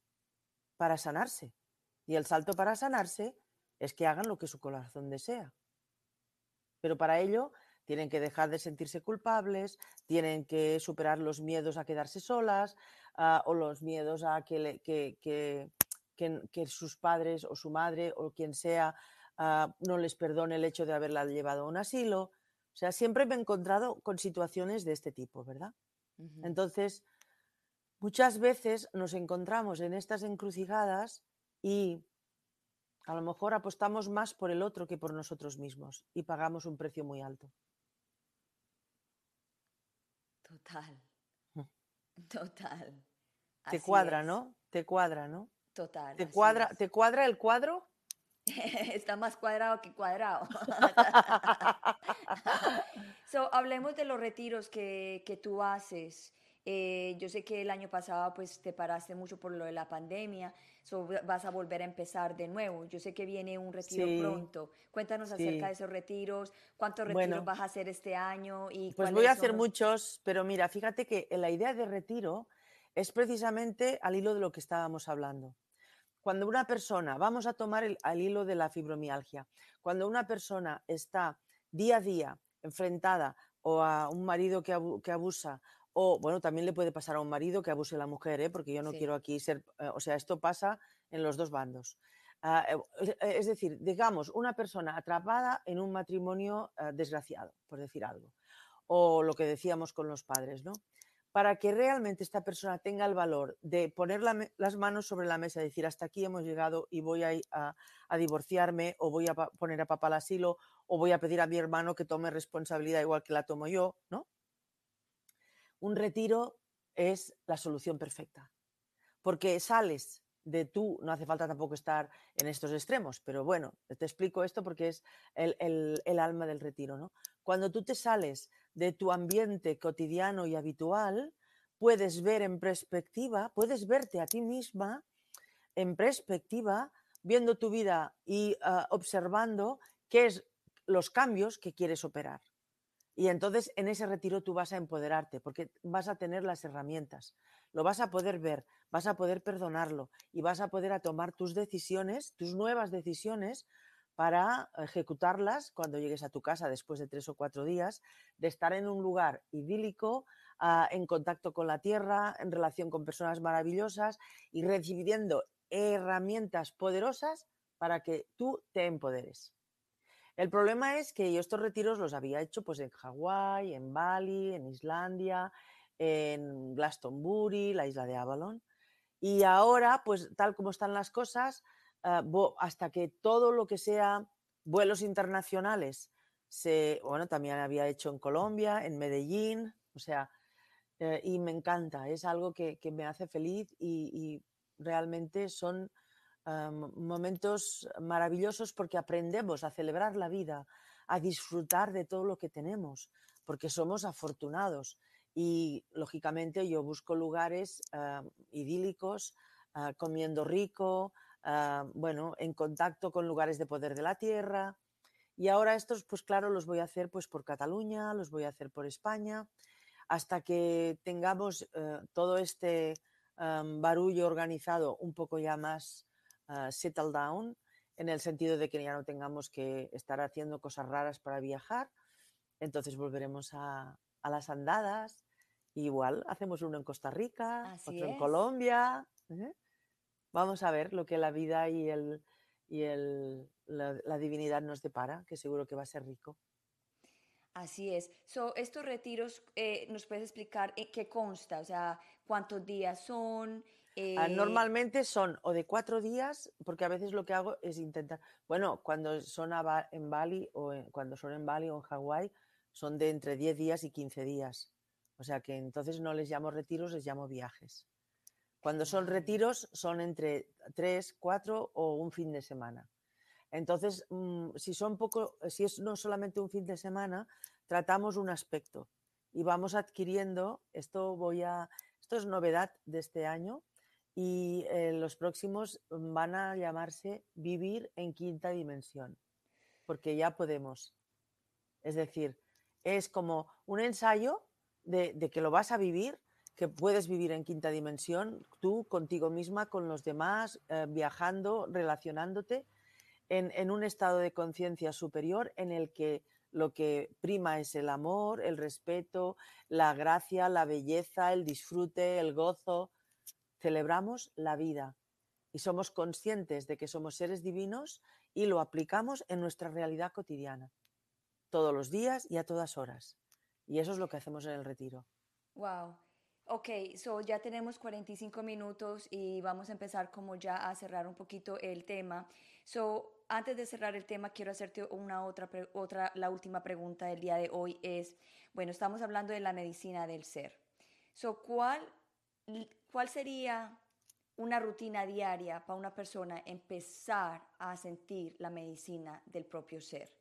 S2: para sanarse. Y el salto para sanarse es que hagan lo que su corazón desea. Pero para ello tienen que dejar de sentirse culpables, tienen que superar los miedos a quedarse solas ah, o los miedos a que, que, sus padres o su madre o quien sea ah, no les perdone el hecho de haberla llevado a un asilo. O sea, siempre me he encontrado con situaciones de este tipo, ¿verdad? Entonces, muchas veces nos encontramos en estas encrucijadas y a lo mejor apostamos más por el otro que por nosotros mismos y pagamos un precio muy alto.
S1: Total. Total.
S2: Te cuadra, ¿no? Te cuadra, ¿no?
S1: Total.
S2: ¿Te cuadra, ¿Te cuadra el cuadro?
S1: Está más cuadrado que cuadrado. so, hablemos de los retiros que, que tú haces. Eh, yo sé que el año pasado pues te paraste mucho por lo de la pandemia, so vas a volver a empezar de nuevo. Yo sé que viene un retiro pronto. Cuéntanos acerca de esos retiros, cuántos retiros vas a hacer este año y
S2: Pues voy a hacer muchos, pero mira, fíjate que la idea de retiro es precisamente al hilo de lo que estábamos hablando. Cuando una persona, vamos a tomar el, al hilo de la fibromialgia, cuando una persona está día a día enfrentada o a un marido que, abusa o bueno, también le puede pasar a un marido que abuse a la mujer, ¿eh? porque yo no quiero aquí ser, eh, o sea, esto pasa en los dos bandos. Ah, eh, es decir, digamos, una persona atrapada en un matrimonio desgraciado, por decir algo, o lo que decíamos con los padres, ¿no? Para que realmente esta persona tenga el valor de poner las manos sobre la mesa y decir hasta aquí hemos llegado y voy a, a divorciarme o voy a poner a papá al asilo o voy a pedir a mi hermano que tome responsabilidad igual que la tomo yo, ¿no? Un retiro es la solución perfecta, porque sales de tú, no hace falta tampoco estar en estos extremos, pero bueno, te explico esto porque es el, alma del retiro, ¿no? Cuando tú te sales de tu ambiente cotidiano y habitual, puedes ver en perspectiva, puedes verte a ti misma en perspectiva, viendo tu vida y ah, observando qué es los cambios que quieres operar. Y entonces en ese retiro tú vas a empoderarte porque vas a tener las herramientas, lo vas a poder ver, vas a poder perdonarlo y vas a poder tomar tus decisiones, tus nuevas decisiones para ejecutarlas cuando llegues a tu casa después de tres o cuatro días, de estar en un lugar idílico, ah, en contacto con la tierra, en relación con personas maravillosas y recibiendo herramientas poderosas para que tú te empoderes. El problema es que yo estos retiros los había hecho pues en Hawái, en Bali, en Islandia, en Glastonbury, la isla de Avalon. Y ahora, pues tal como están las cosas, ah, hasta que todo lo que sea vuelos internacionales, se, bueno, también había hecho en Colombia, en Medellín, o sea, eh, y me encanta, es algo que, me hace feliz y realmente son momentos maravillosos porque aprendemos a celebrar la vida, a disfrutar de todo lo que tenemos, porque somos afortunados. Y lógicamente yo busco lugares idílicos, ah, comiendo rico, ah, bueno, en contacto con lugares de poder de la tierra. Y ahora estos, pues claro, los voy a hacer pues por Cataluña, los voy a hacer por España, hasta que tengamos eh, todo este barullo organizado un poco ya más settle down, en el sentido de que ya no tengamos que estar haciendo cosas raras para viajar. Entonces volveremos a, las andadas. igual hacemos uno en Costa Rica, otro en Colombia. ¿eh? Vamos a ver lo que la vida y, el, y el, la, divinidad nos depara, que seguro que va a ser rico.
S1: Así es. So, estos retiros, eh, ¿nos puedes explicar en qué consta? O sea, ¿cuántos días son?
S2: Ah, eh, normalmente son o de cuatro días, porque a veces lo que hago es intentar, bueno, cuando son en Bali o cuando son en Bali o en Hawái, son de entre 10 días y 15 días. O sea que entonces no les llamo retiros, les llamo viajes. Cuando son retiros son entre 3, 4 o un fin de semana. Entonces, mm, si son poco, si es no solamente un fin de semana, tratamos un aspecto y vamos adquiriendo, esto voy a, esto es novedad de este año, y eh, los próximos van a llamarse Vivir en quinta dimensión, porque ya podemos. Es decir, es como un ensayo de, que lo vas a vivir, que puedes vivir en quinta dimensión, tú contigo misma, con los demás, eh, viajando, relacionándote, en, en un estado de conciencia superior en el que lo que prima es el amor, el respeto, la gracia, la belleza, el disfrute, el gozo, celebramos la vida y somos conscientes de que somos seres divinos y lo aplicamos en nuestra realidad cotidiana, todos los días y a todas horas. Y eso es lo que hacemos en el retiro.
S1: Wow. Ok, so ya tenemos 45 minutos y vamos a empezar como ya a cerrar un poquito el tema. So, antes de cerrar el tema, quiero hacerte una otra, otra, la última pregunta del día de hoy es, bueno, estamos hablando de la medicina del ser. So, ¿cuál ¿Cuál sería una rutina diaria para una persona empezar a sentir la medicina del propio ser?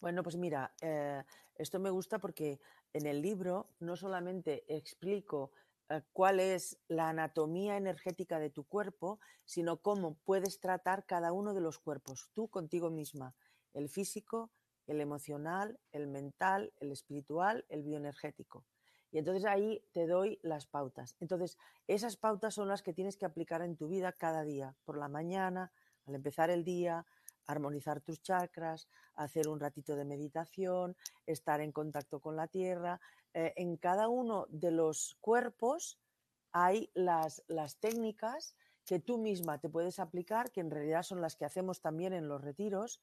S2: Bueno, pues mira, eh, esto me gusta porque en el libro no solamente explico eh, cuál es la anatomía energética de tu cuerpo, sino cómo puedes tratar cada uno de los cuerpos, tú contigo misma, el físico, el emocional, el mental, el espiritual, el bioenergético. Y entonces ahí te doy las pautas. Entonces, esas pautas son las que tienes que aplicar en tu vida cada día, por la mañana, al empezar el día, armonizar tus chakras, hacer un ratito de meditación, estar en contacto con la tierra. Eh, en cada uno de los cuerpos hay las, las técnicas que tú misma te puedes aplicar, que en realidad son las que hacemos también en los retiros,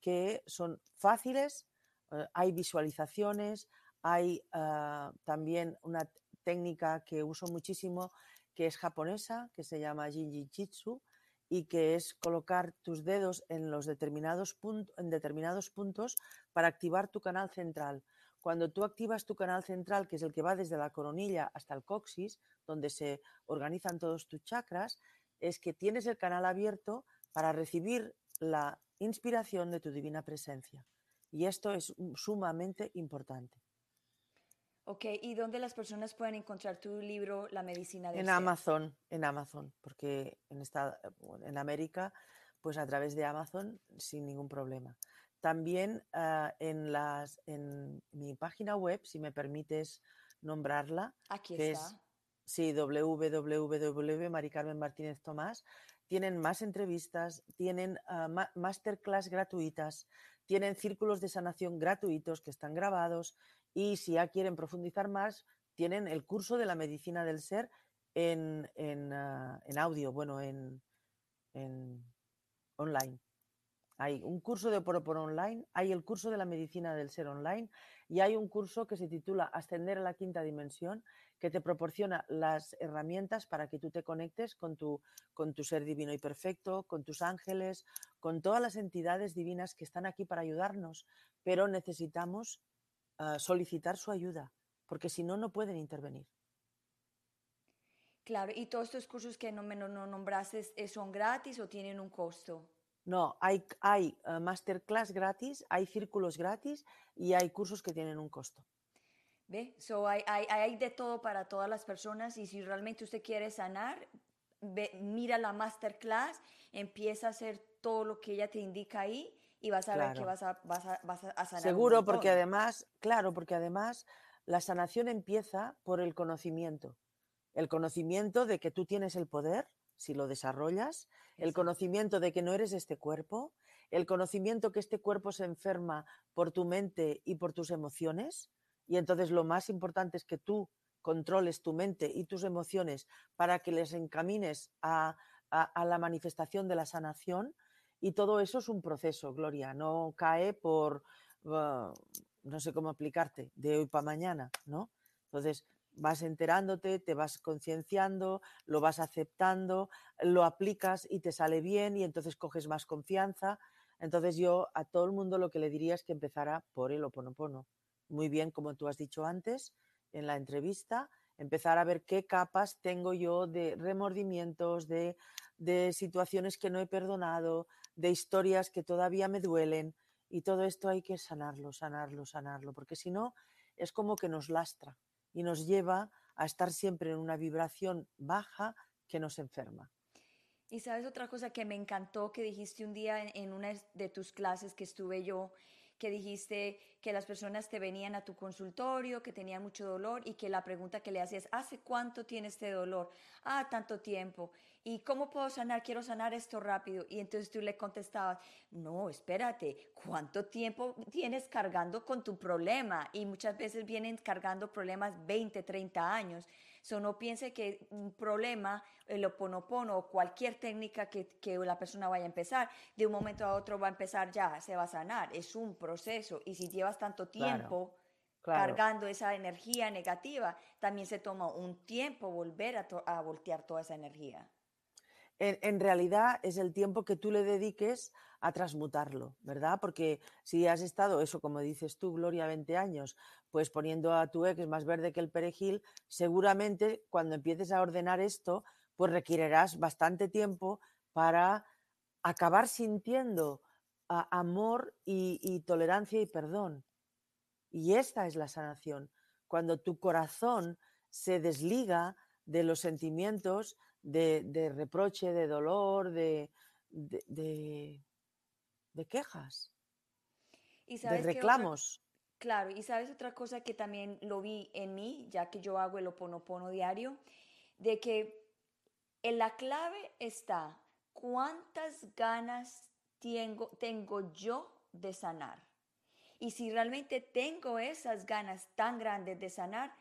S2: que son fáciles, eh, hay visualizaciones, hay ah, también una técnica que uso muchísimo que es japonesa, que se llama Jinji Jitsu y que es colocar tus dedos en, los determinados, en determinados puntos para activar tu canal central. Cuando tú activas tu canal central, que es el que va desde la coronilla hasta el coxis, donde se organizan todos tus chakras, es que tienes el canal abierto para recibir la inspiración de tu divina presencia. Y esto es sumamente importante.
S1: Ok, ¿y dónde las personas pueden encontrar tu libro, La Medicina del
S2: En Amazon, en Amazon, porque en, esta, en América, pues a través de Amazon sin ningún problema. También ah, en, las, en mi página web, si me permites nombrarla,
S1: Aquí
S2: que
S1: está.
S2: es sí, Tomás tienen más entrevistas, tienen uh, masterclass gratuitas, tienen círculos de sanación gratuitos que están grabados y si ya quieren profundizar más, tienen el curso de la medicina del ser en, en, uh, en audio, bueno, en, en online. Hay un curso de por online, hay el curso de la medicina del ser online y hay un curso que se titula Ascender a la quinta dimensión, que te proporciona las herramientas para que tú te conectes con tu, con tu ser divino y perfecto, con tus ángeles, con todas las entidades divinas que están aquí para ayudarnos, pero necesitamos uh, solicitar su ayuda, porque si no, no pueden intervenir.
S1: Claro, y todos estos cursos que no me no, no nombraste son gratis o tienen un costo?
S2: No, hay, hay uh, masterclass gratis, hay círculos gratis y hay cursos que tienen un costo.
S1: ¿Ve? So hay, hay, hay, de todo para todas las personas y si realmente usted quiere sanar, ve, mira la masterclass, empieza a hacer todo lo que ella te indica ahí y vas a claro. ver que vas a, vas a, vas a sanar.
S2: Seguro, porque además, claro, porque además la sanación empieza por el conocimiento. El conocimiento de que tú tienes el poder, si lo desarrollas, el conocimiento de que no eres este cuerpo, el conocimiento que este cuerpo se enferma por tu mente y por tus emociones, y entonces lo más importante es que tú controles tu mente y tus emociones para que les encamines a, a, a la manifestación de la sanación, y todo eso es un proceso, Gloria, no cae por, uh, no sé cómo aplicarte, de hoy para mañana, ¿no? Entonces, vas enterándote, te vas concienciando, lo vas aceptando, lo aplicas y te sale bien y entonces coges más confianza. Entonces yo a todo el mundo lo que le diría es que empezara por el oponopono. Muy bien, como tú has dicho antes en la entrevista, empezar a ver qué capas tengo yo de remordimientos, de, de situaciones que no he perdonado, de historias que todavía me duelen y todo esto hay que sanarlo, sanarlo, sanarlo, porque si no es como que nos lastra y nos lleva a estar siempre en una vibración baja que nos enferma.
S1: Y sabes otra cosa que me encantó que dijiste un día en una de tus clases que estuve yo, que dijiste que las personas te venían a tu consultorio, que tenían mucho dolor y que la pregunta que le hacías, ¿hace cuánto tiene este dolor? Ah, tanto tiempo. ¿Y cómo puedo sanar? Quiero sanar esto rápido. Y entonces tú le contestabas, no, espérate, ¿cuánto tiempo tienes cargando con tu problema? Y muchas veces vienen cargando problemas 20, 30 años. So, no piense que un problema, el oponopono o cualquier técnica que, que, la persona vaya a empezar, de un momento a otro va a empezar ya, se va a sanar. Es un proceso. Y si llevas tanto tiempo claro, claro. cargando esa energía negativa, también se toma un tiempo volver a, a voltear toda esa energía.
S2: En, en, realidad es el tiempo que tú le dediques a transmutarlo, ¿verdad? Porque si has estado, eso como dices tú, Gloria, 20 años, pues poniendo a tu ex más verde que el perejil, seguramente cuando empieces a ordenar esto, pues requerirás bastante tiempo para acabar sintiendo amor y, y, tolerancia y perdón. Y esta es la sanación, cuando tu corazón se desliga de los sentimientos de, reproche, de dolor, de, de, quejas,
S1: ¿Y
S2: de reclamos.
S1: claro, y sabes otra cosa que también lo vi en mí, ya que yo hago el oponopono diario, de que en la clave está cuántas ganas tengo, tengo yo de sanar. Y si realmente tengo esas ganas tan grandes de sanar,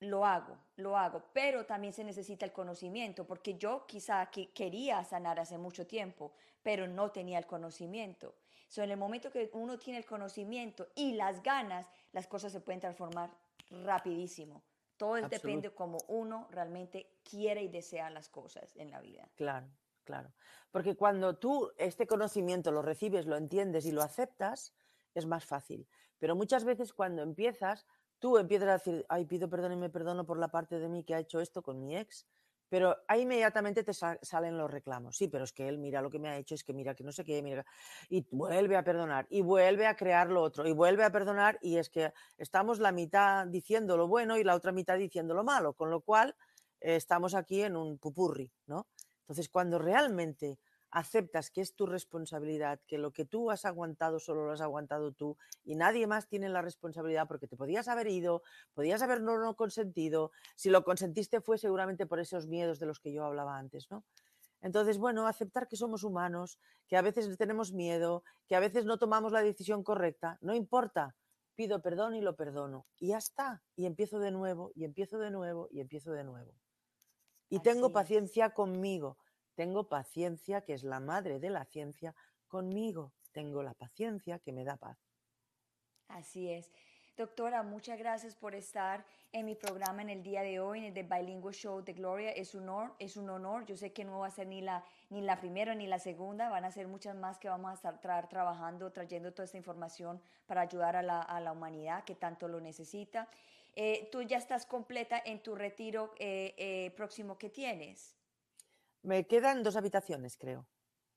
S1: lo hago, lo hago, pero también se necesita el conocimiento, porque yo quizá que quería sanar hace mucho tiempo, pero no tenía el conocimiento. So, en el momento que uno tiene el conocimiento y las ganas, las cosas se pueden transformar rapidísimo. Todo depende como uno realmente quiere y desea las cosas en la vida.
S2: Claro, claro. Porque cuando tú este conocimiento lo recibes, lo entiendes y lo aceptas, es más fácil. Pero muchas veces cuando empiezas, tú empiezas a decir, ay, pido perdón y me perdono por la parte de mí que ha hecho esto con mi ex, pero ahí inmediatamente te salen los reclamos. Sí, pero es que él mira lo que me ha hecho, es que mira que no sé qué, mira, y vuelve a perdonar, y vuelve a crear lo otro, y vuelve a perdonar, y es que estamos la mitad diciendo lo bueno y la otra mitad diciendo lo malo, con lo cual eh, estamos aquí en un pupurri, ¿no? Entonces, cuando realmente aceptas que es tu responsabilidad, que lo que tú has aguantado solo lo has aguantado tú y nadie más tiene la responsabilidad porque te podías haber ido, podías haber no, consentido, si lo consentiste fue seguramente por esos miedos de los que yo hablaba antes, ¿no? Entonces, bueno, aceptar que somos humanos, que a veces tenemos miedo, que a veces no tomamos la decisión correcta, no importa, pido perdón y lo perdono. Y ya está, y empiezo de nuevo, y empiezo de nuevo, y empiezo de nuevo. Y tengo paciencia conmigo, tengo paciencia, que es la madre de la ciencia, conmigo. Tengo la paciencia que me da paz.
S1: Así es. Doctora, muchas gracias por estar en mi programa en el día de hoy, en el de Bilingual Show de Gloria. Es un honor, es un honor. Yo sé que no va a ser ni la, ni la primera ni la segunda, van a ser muchas más que vamos a estar trabajando, trayendo toda esta información para ayudar a la, humanidad que tanto lo necesita. Eh, tú ya estás completa en tu retiro eh, eh, próximo que tienes.
S2: Me quedan dos habitaciones, creo.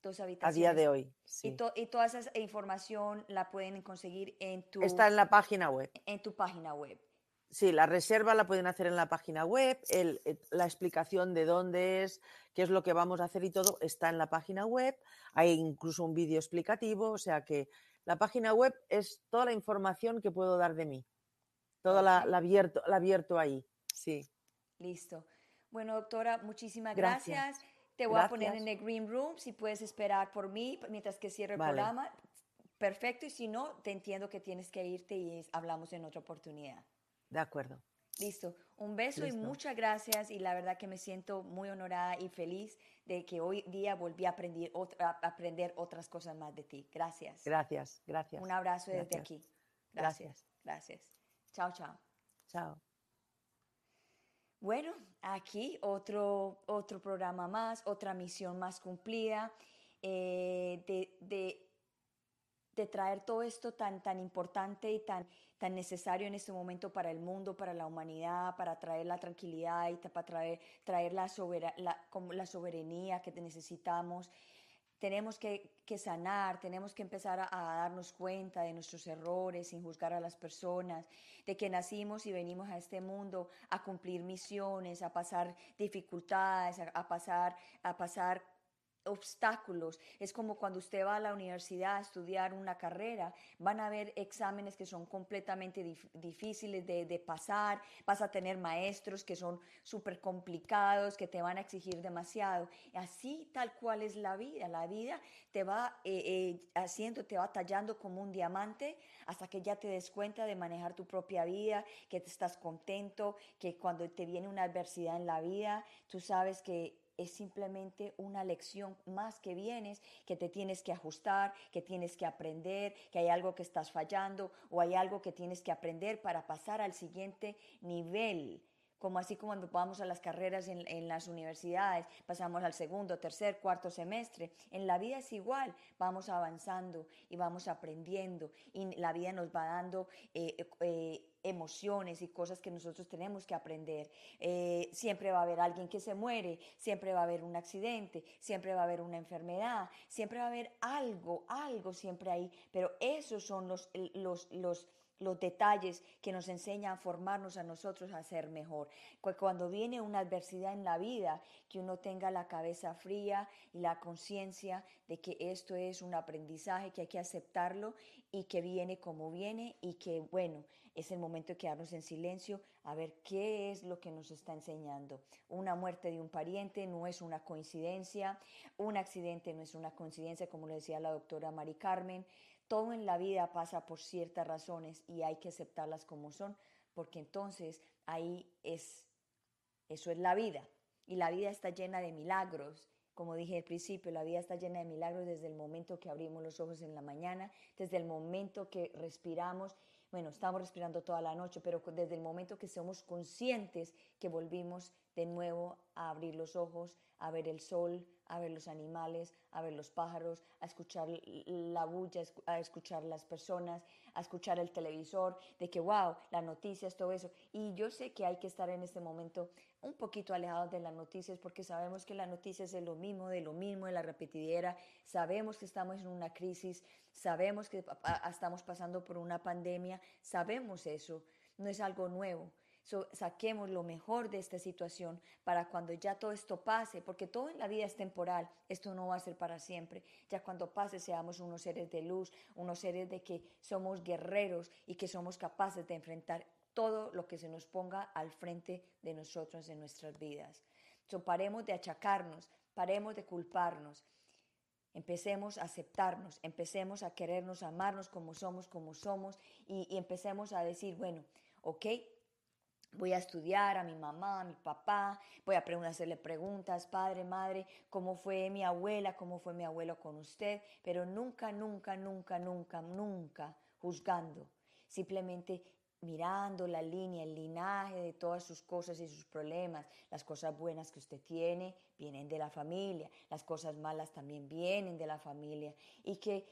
S1: Dos habitaciones.
S2: A día de hoy.
S1: Y, y, toda esa información la pueden conseguir en tu.
S2: Está en la página web.
S1: En tu página web.
S2: Sí, la reserva la pueden hacer en la página web, el, la explicación de dónde es, qué es lo que vamos a hacer y todo está en la página web. Hay incluso un vídeo explicativo, o sea que la página web es toda la información que puedo dar de mí. Toda la, la, abierto, la abierto ahí. Sí.
S1: Listo. Bueno, doctora, muchísimas gracias. Te voy a poner en el green room si puedes esperar por mí mientras que cierre el programa. Perfecto, y si no, te entiendo que tienes que irte y hablamos en otra oportunidad.
S2: De acuerdo.
S1: Listo. Un beso y muchas gracias. Y la verdad que me siento muy honorada y feliz de que hoy día volví a aprender, aprender otras cosas más de ti. Gracias.
S2: Gracias, gracias.
S1: Un abrazo desde aquí. Gracias. Gracias. Chao, chao.
S2: Chao.
S1: Bueno, aquí otro, otro programa más, otra misión más cumplida eh, de, de, traer todo esto tan, tan importante y tan, tan necesario en este momento para el mundo, para la humanidad, para traer la tranquilidad y para traer, traer la, la, la soberanía que necesitamos tenemos que, sanar, tenemos que empezar a, darnos cuenta de nuestros errores sin juzgar a las personas, de que nacimos y venimos a este mundo a cumplir misiones, a pasar dificultades, a, pasar, a pasar obstáculos. Es como cuando usted va a la universidad a estudiar una carrera, van a haber exámenes que son completamente difíciles de, pasar, vas a tener maestros que son súper complicados, que te van a exigir demasiado. Así tal cual es la vida. La vida te va eh, eh, haciendo, te va tallando como un diamante hasta que ya te des cuenta de manejar tu propia vida, que te estás contento, que cuando te viene una adversidad en la vida, tú sabes que es simplemente una lección más que vienes, que te tienes que ajustar, que tienes que aprender, que hay algo que estás fallando o hay algo que tienes que aprender para pasar al siguiente nivel como así como cuando vamos a las carreras en, en, las universidades, pasamos al segundo, tercer, cuarto semestre. En la vida es igual, vamos avanzando y vamos aprendiendo y la vida nos va dando eh, eh, emociones y cosas que nosotros tenemos que aprender. Eh, siempre va a haber alguien que se muere, siempre va a haber un accidente, siempre va a haber una enfermedad, siempre va a haber algo, algo siempre ahí, pero esos son los, los, los los detalles que nos enseñan a formarnos a nosotros a ser mejor. Cuando viene una adversidad en la vida, que uno tenga la cabeza fría y la conciencia de que esto es un aprendizaje, que hay que aceptarlo y que viene como viene y que, bueno, es el momento de quedarnos en silencio a ver qué es lo que nos está enseñando. Una muerte de un pariente no es una coincidencia, un accidente no es una coincidencia, como le decía la doctora Mari Carmen. Todo en la vida pasa por ciertas razones y hay que aceptarlas como son, porque entonces ahí es, eso es la vida. Y la vida está llena de milagros. Como dije al principio, la vida está llena de milagros desde el momento que abrimos los ojos en la mañana, desde el momento que respiramos. Bueno, estamos respirando toda la noche, pero desde el momento que somos conscientes que volvimos de nuevo a abrir los ojos, a ver el sol, a ver los animales, a ver los pájaros, a escuchar la bulla, a escuchar las personas, a escuchar el televisor, de que, wow, las noticias, todo eso. Y yo sé que hay que estar en este momento un poquito alejados de las noticias porque sabemos que las noticias es lo mismo, de lo mismo, de la repetidera, sabemos que estamos en una crisis, sabemos que estamos pasando por una pandemia, sabemos eso, no es algo nuevo. Saquemos lo mejor de esta situación para cuando ya todo esto pase, porque todo en la vida es temporal, esto no va a ser para siempre. Ya cuando pase seamos unos seres de luz, unos seres de que somos guerreros y que somos capaces de enfrentar todo lo que se nos ponga al frente de nosotros en nuestras vidas. So, paremos de achacarnos, paremos de culparnos. Empecemos a aceptarnos, empecemos a querernos, amarnos como somos, como somos y, empecemos a decir, bueno, ok, Voy a estudiar a mi mamá, a mi papá, voy a hacerle preguntas, padre, madre, cómo fue mi abuela, cómo fue mi abuelo con usted, pero nunca, nunca, nunca, nunca, nunca juzgando, simplemente mirando la línea, el linaje de todas sus cosas y sus problemas. Las cosas buenas que usted tiene vienen de la familia, las cosas malas también vienen de la familia y que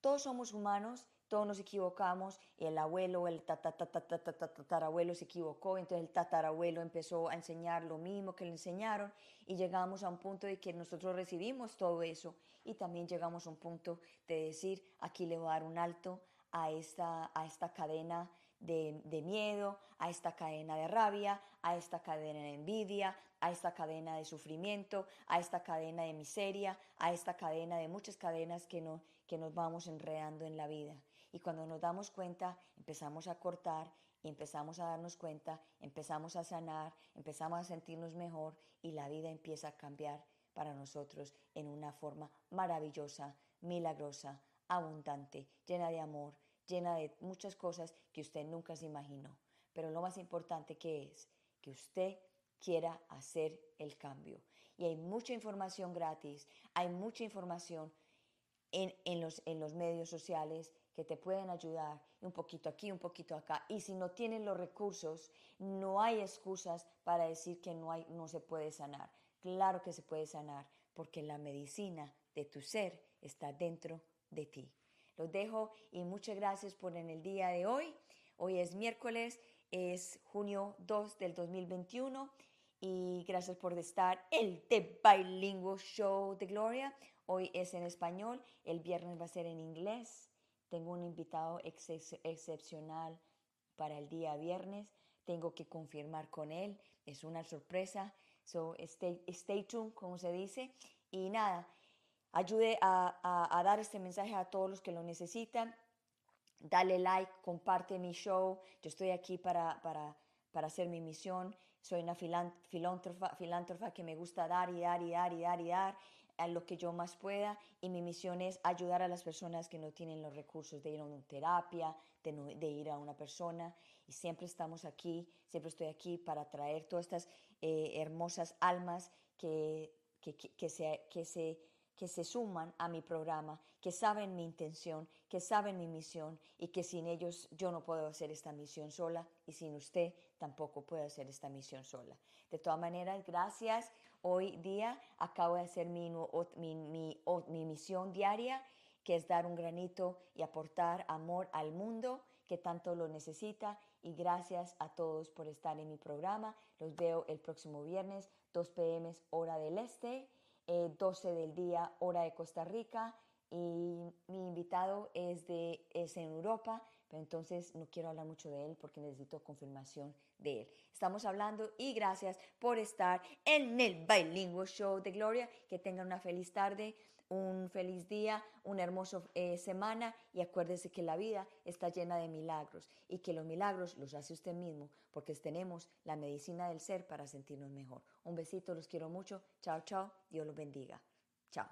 S1: todos somos humanos todos nos equivocamos, y el abuelo o el tatarabuelo se equivocó, entonces el tatarabuelo empezó a enseñar lo mismo que le enseñaron y llegamos a un punto de que nosotros recibimos todo eso y también llegamos a un punto de decir, aquí le voy a dar un alto a esta, a esta cadena de, miedo, a esta cadena de rabia, a esta cadena de envidia, a esta cadena de sufrimiento, a esta cadena de miseria, a esta cadena de muchas cadenas que, no, que nos vamos enredando en la vida. Y cuando nos damos cuenta, empezamos a cortar y empezamos a darnos cuenta, empezamos a sanar, empezamos a sentirnos mejor y la vida empieza a cambiar para nosotros en una forma maravillosa, milagrosa, abundante, llena de amor, llena de muchas cosas que usted nunca se imaginó. Pero lo más importante que es que usted quiera hacer el cambio. Y hay mucha información gratis, hay mucha información en, en, los, en los medios sociales, que te pueden ayudar, un poquito aquí, un poquito acá. Y si no tienen los recursos, no hay excusas para decir que no, hay, no se puede sanar. Claro que se puede sanar, porque la medicina de tu ser está dentro de ti. Los dejo y muchas gracias por en el día de hoy. Hoy es miércoles, es junio 2 del 2021 y gracias por estar el The Bilingual Show de Gloria. Hoy es en español, el viernes va a ser en inglés. Tengo un invitado excepcional para el día viernes. Tengo que confirmar con él. Es una sorpresa. So, stay, stay tuned, como se dice. Y nada, ayude a, dar este mensaje a todos los que lo necesitan. Dale like, comparte mi show. Yo estoy aquí para, para, para hacer mi misión. Soy una filántropa que me gusta dar y dar y dar y dar y dar a lo que yo más pueda y mi misión es ayudar a las personas que no tienen los recursos de ir a una terapia, de, ir a una persona y siempre estamos aquí, siempre estoy aquí para traer todas estas eh, hermosas almas que, que, que, se, que, se, que se suman a mi programa, que saben mi intención, que saben mi misión y que sin ellos yo no puedo hacer esta misión sola y sin usted tampoco puedo hacer esta misión sola. De todas maneras, gracias hoy día acabo de hacer mi, mi, mi, misión diaria, que es dar un granito y aportar amor al mundo que tanto lo necesita. Y gracias a todos por estar en mi programa. Los veo el próximo viernes, 2 pm hora del este, 12 eh, del día hora de Costa Rica. Y mi invitado es, de, es en Europa, pero entonces no quiero hablar mucho de él porque necesito confirmación de él. Estamos hablando y gracias por estar en el Bilingual Show de Gloria. Que tengan una feliz tarde, un feliz día, una hermosa eh, semana y acuérdese que la vida está llena de milagros y que los milagros los hace usted mismo porque tenemos la medicina del ser para sentirnos mejor. Un besito, los quiero mucho. Chao, chao. Dios los bendiga. Chao.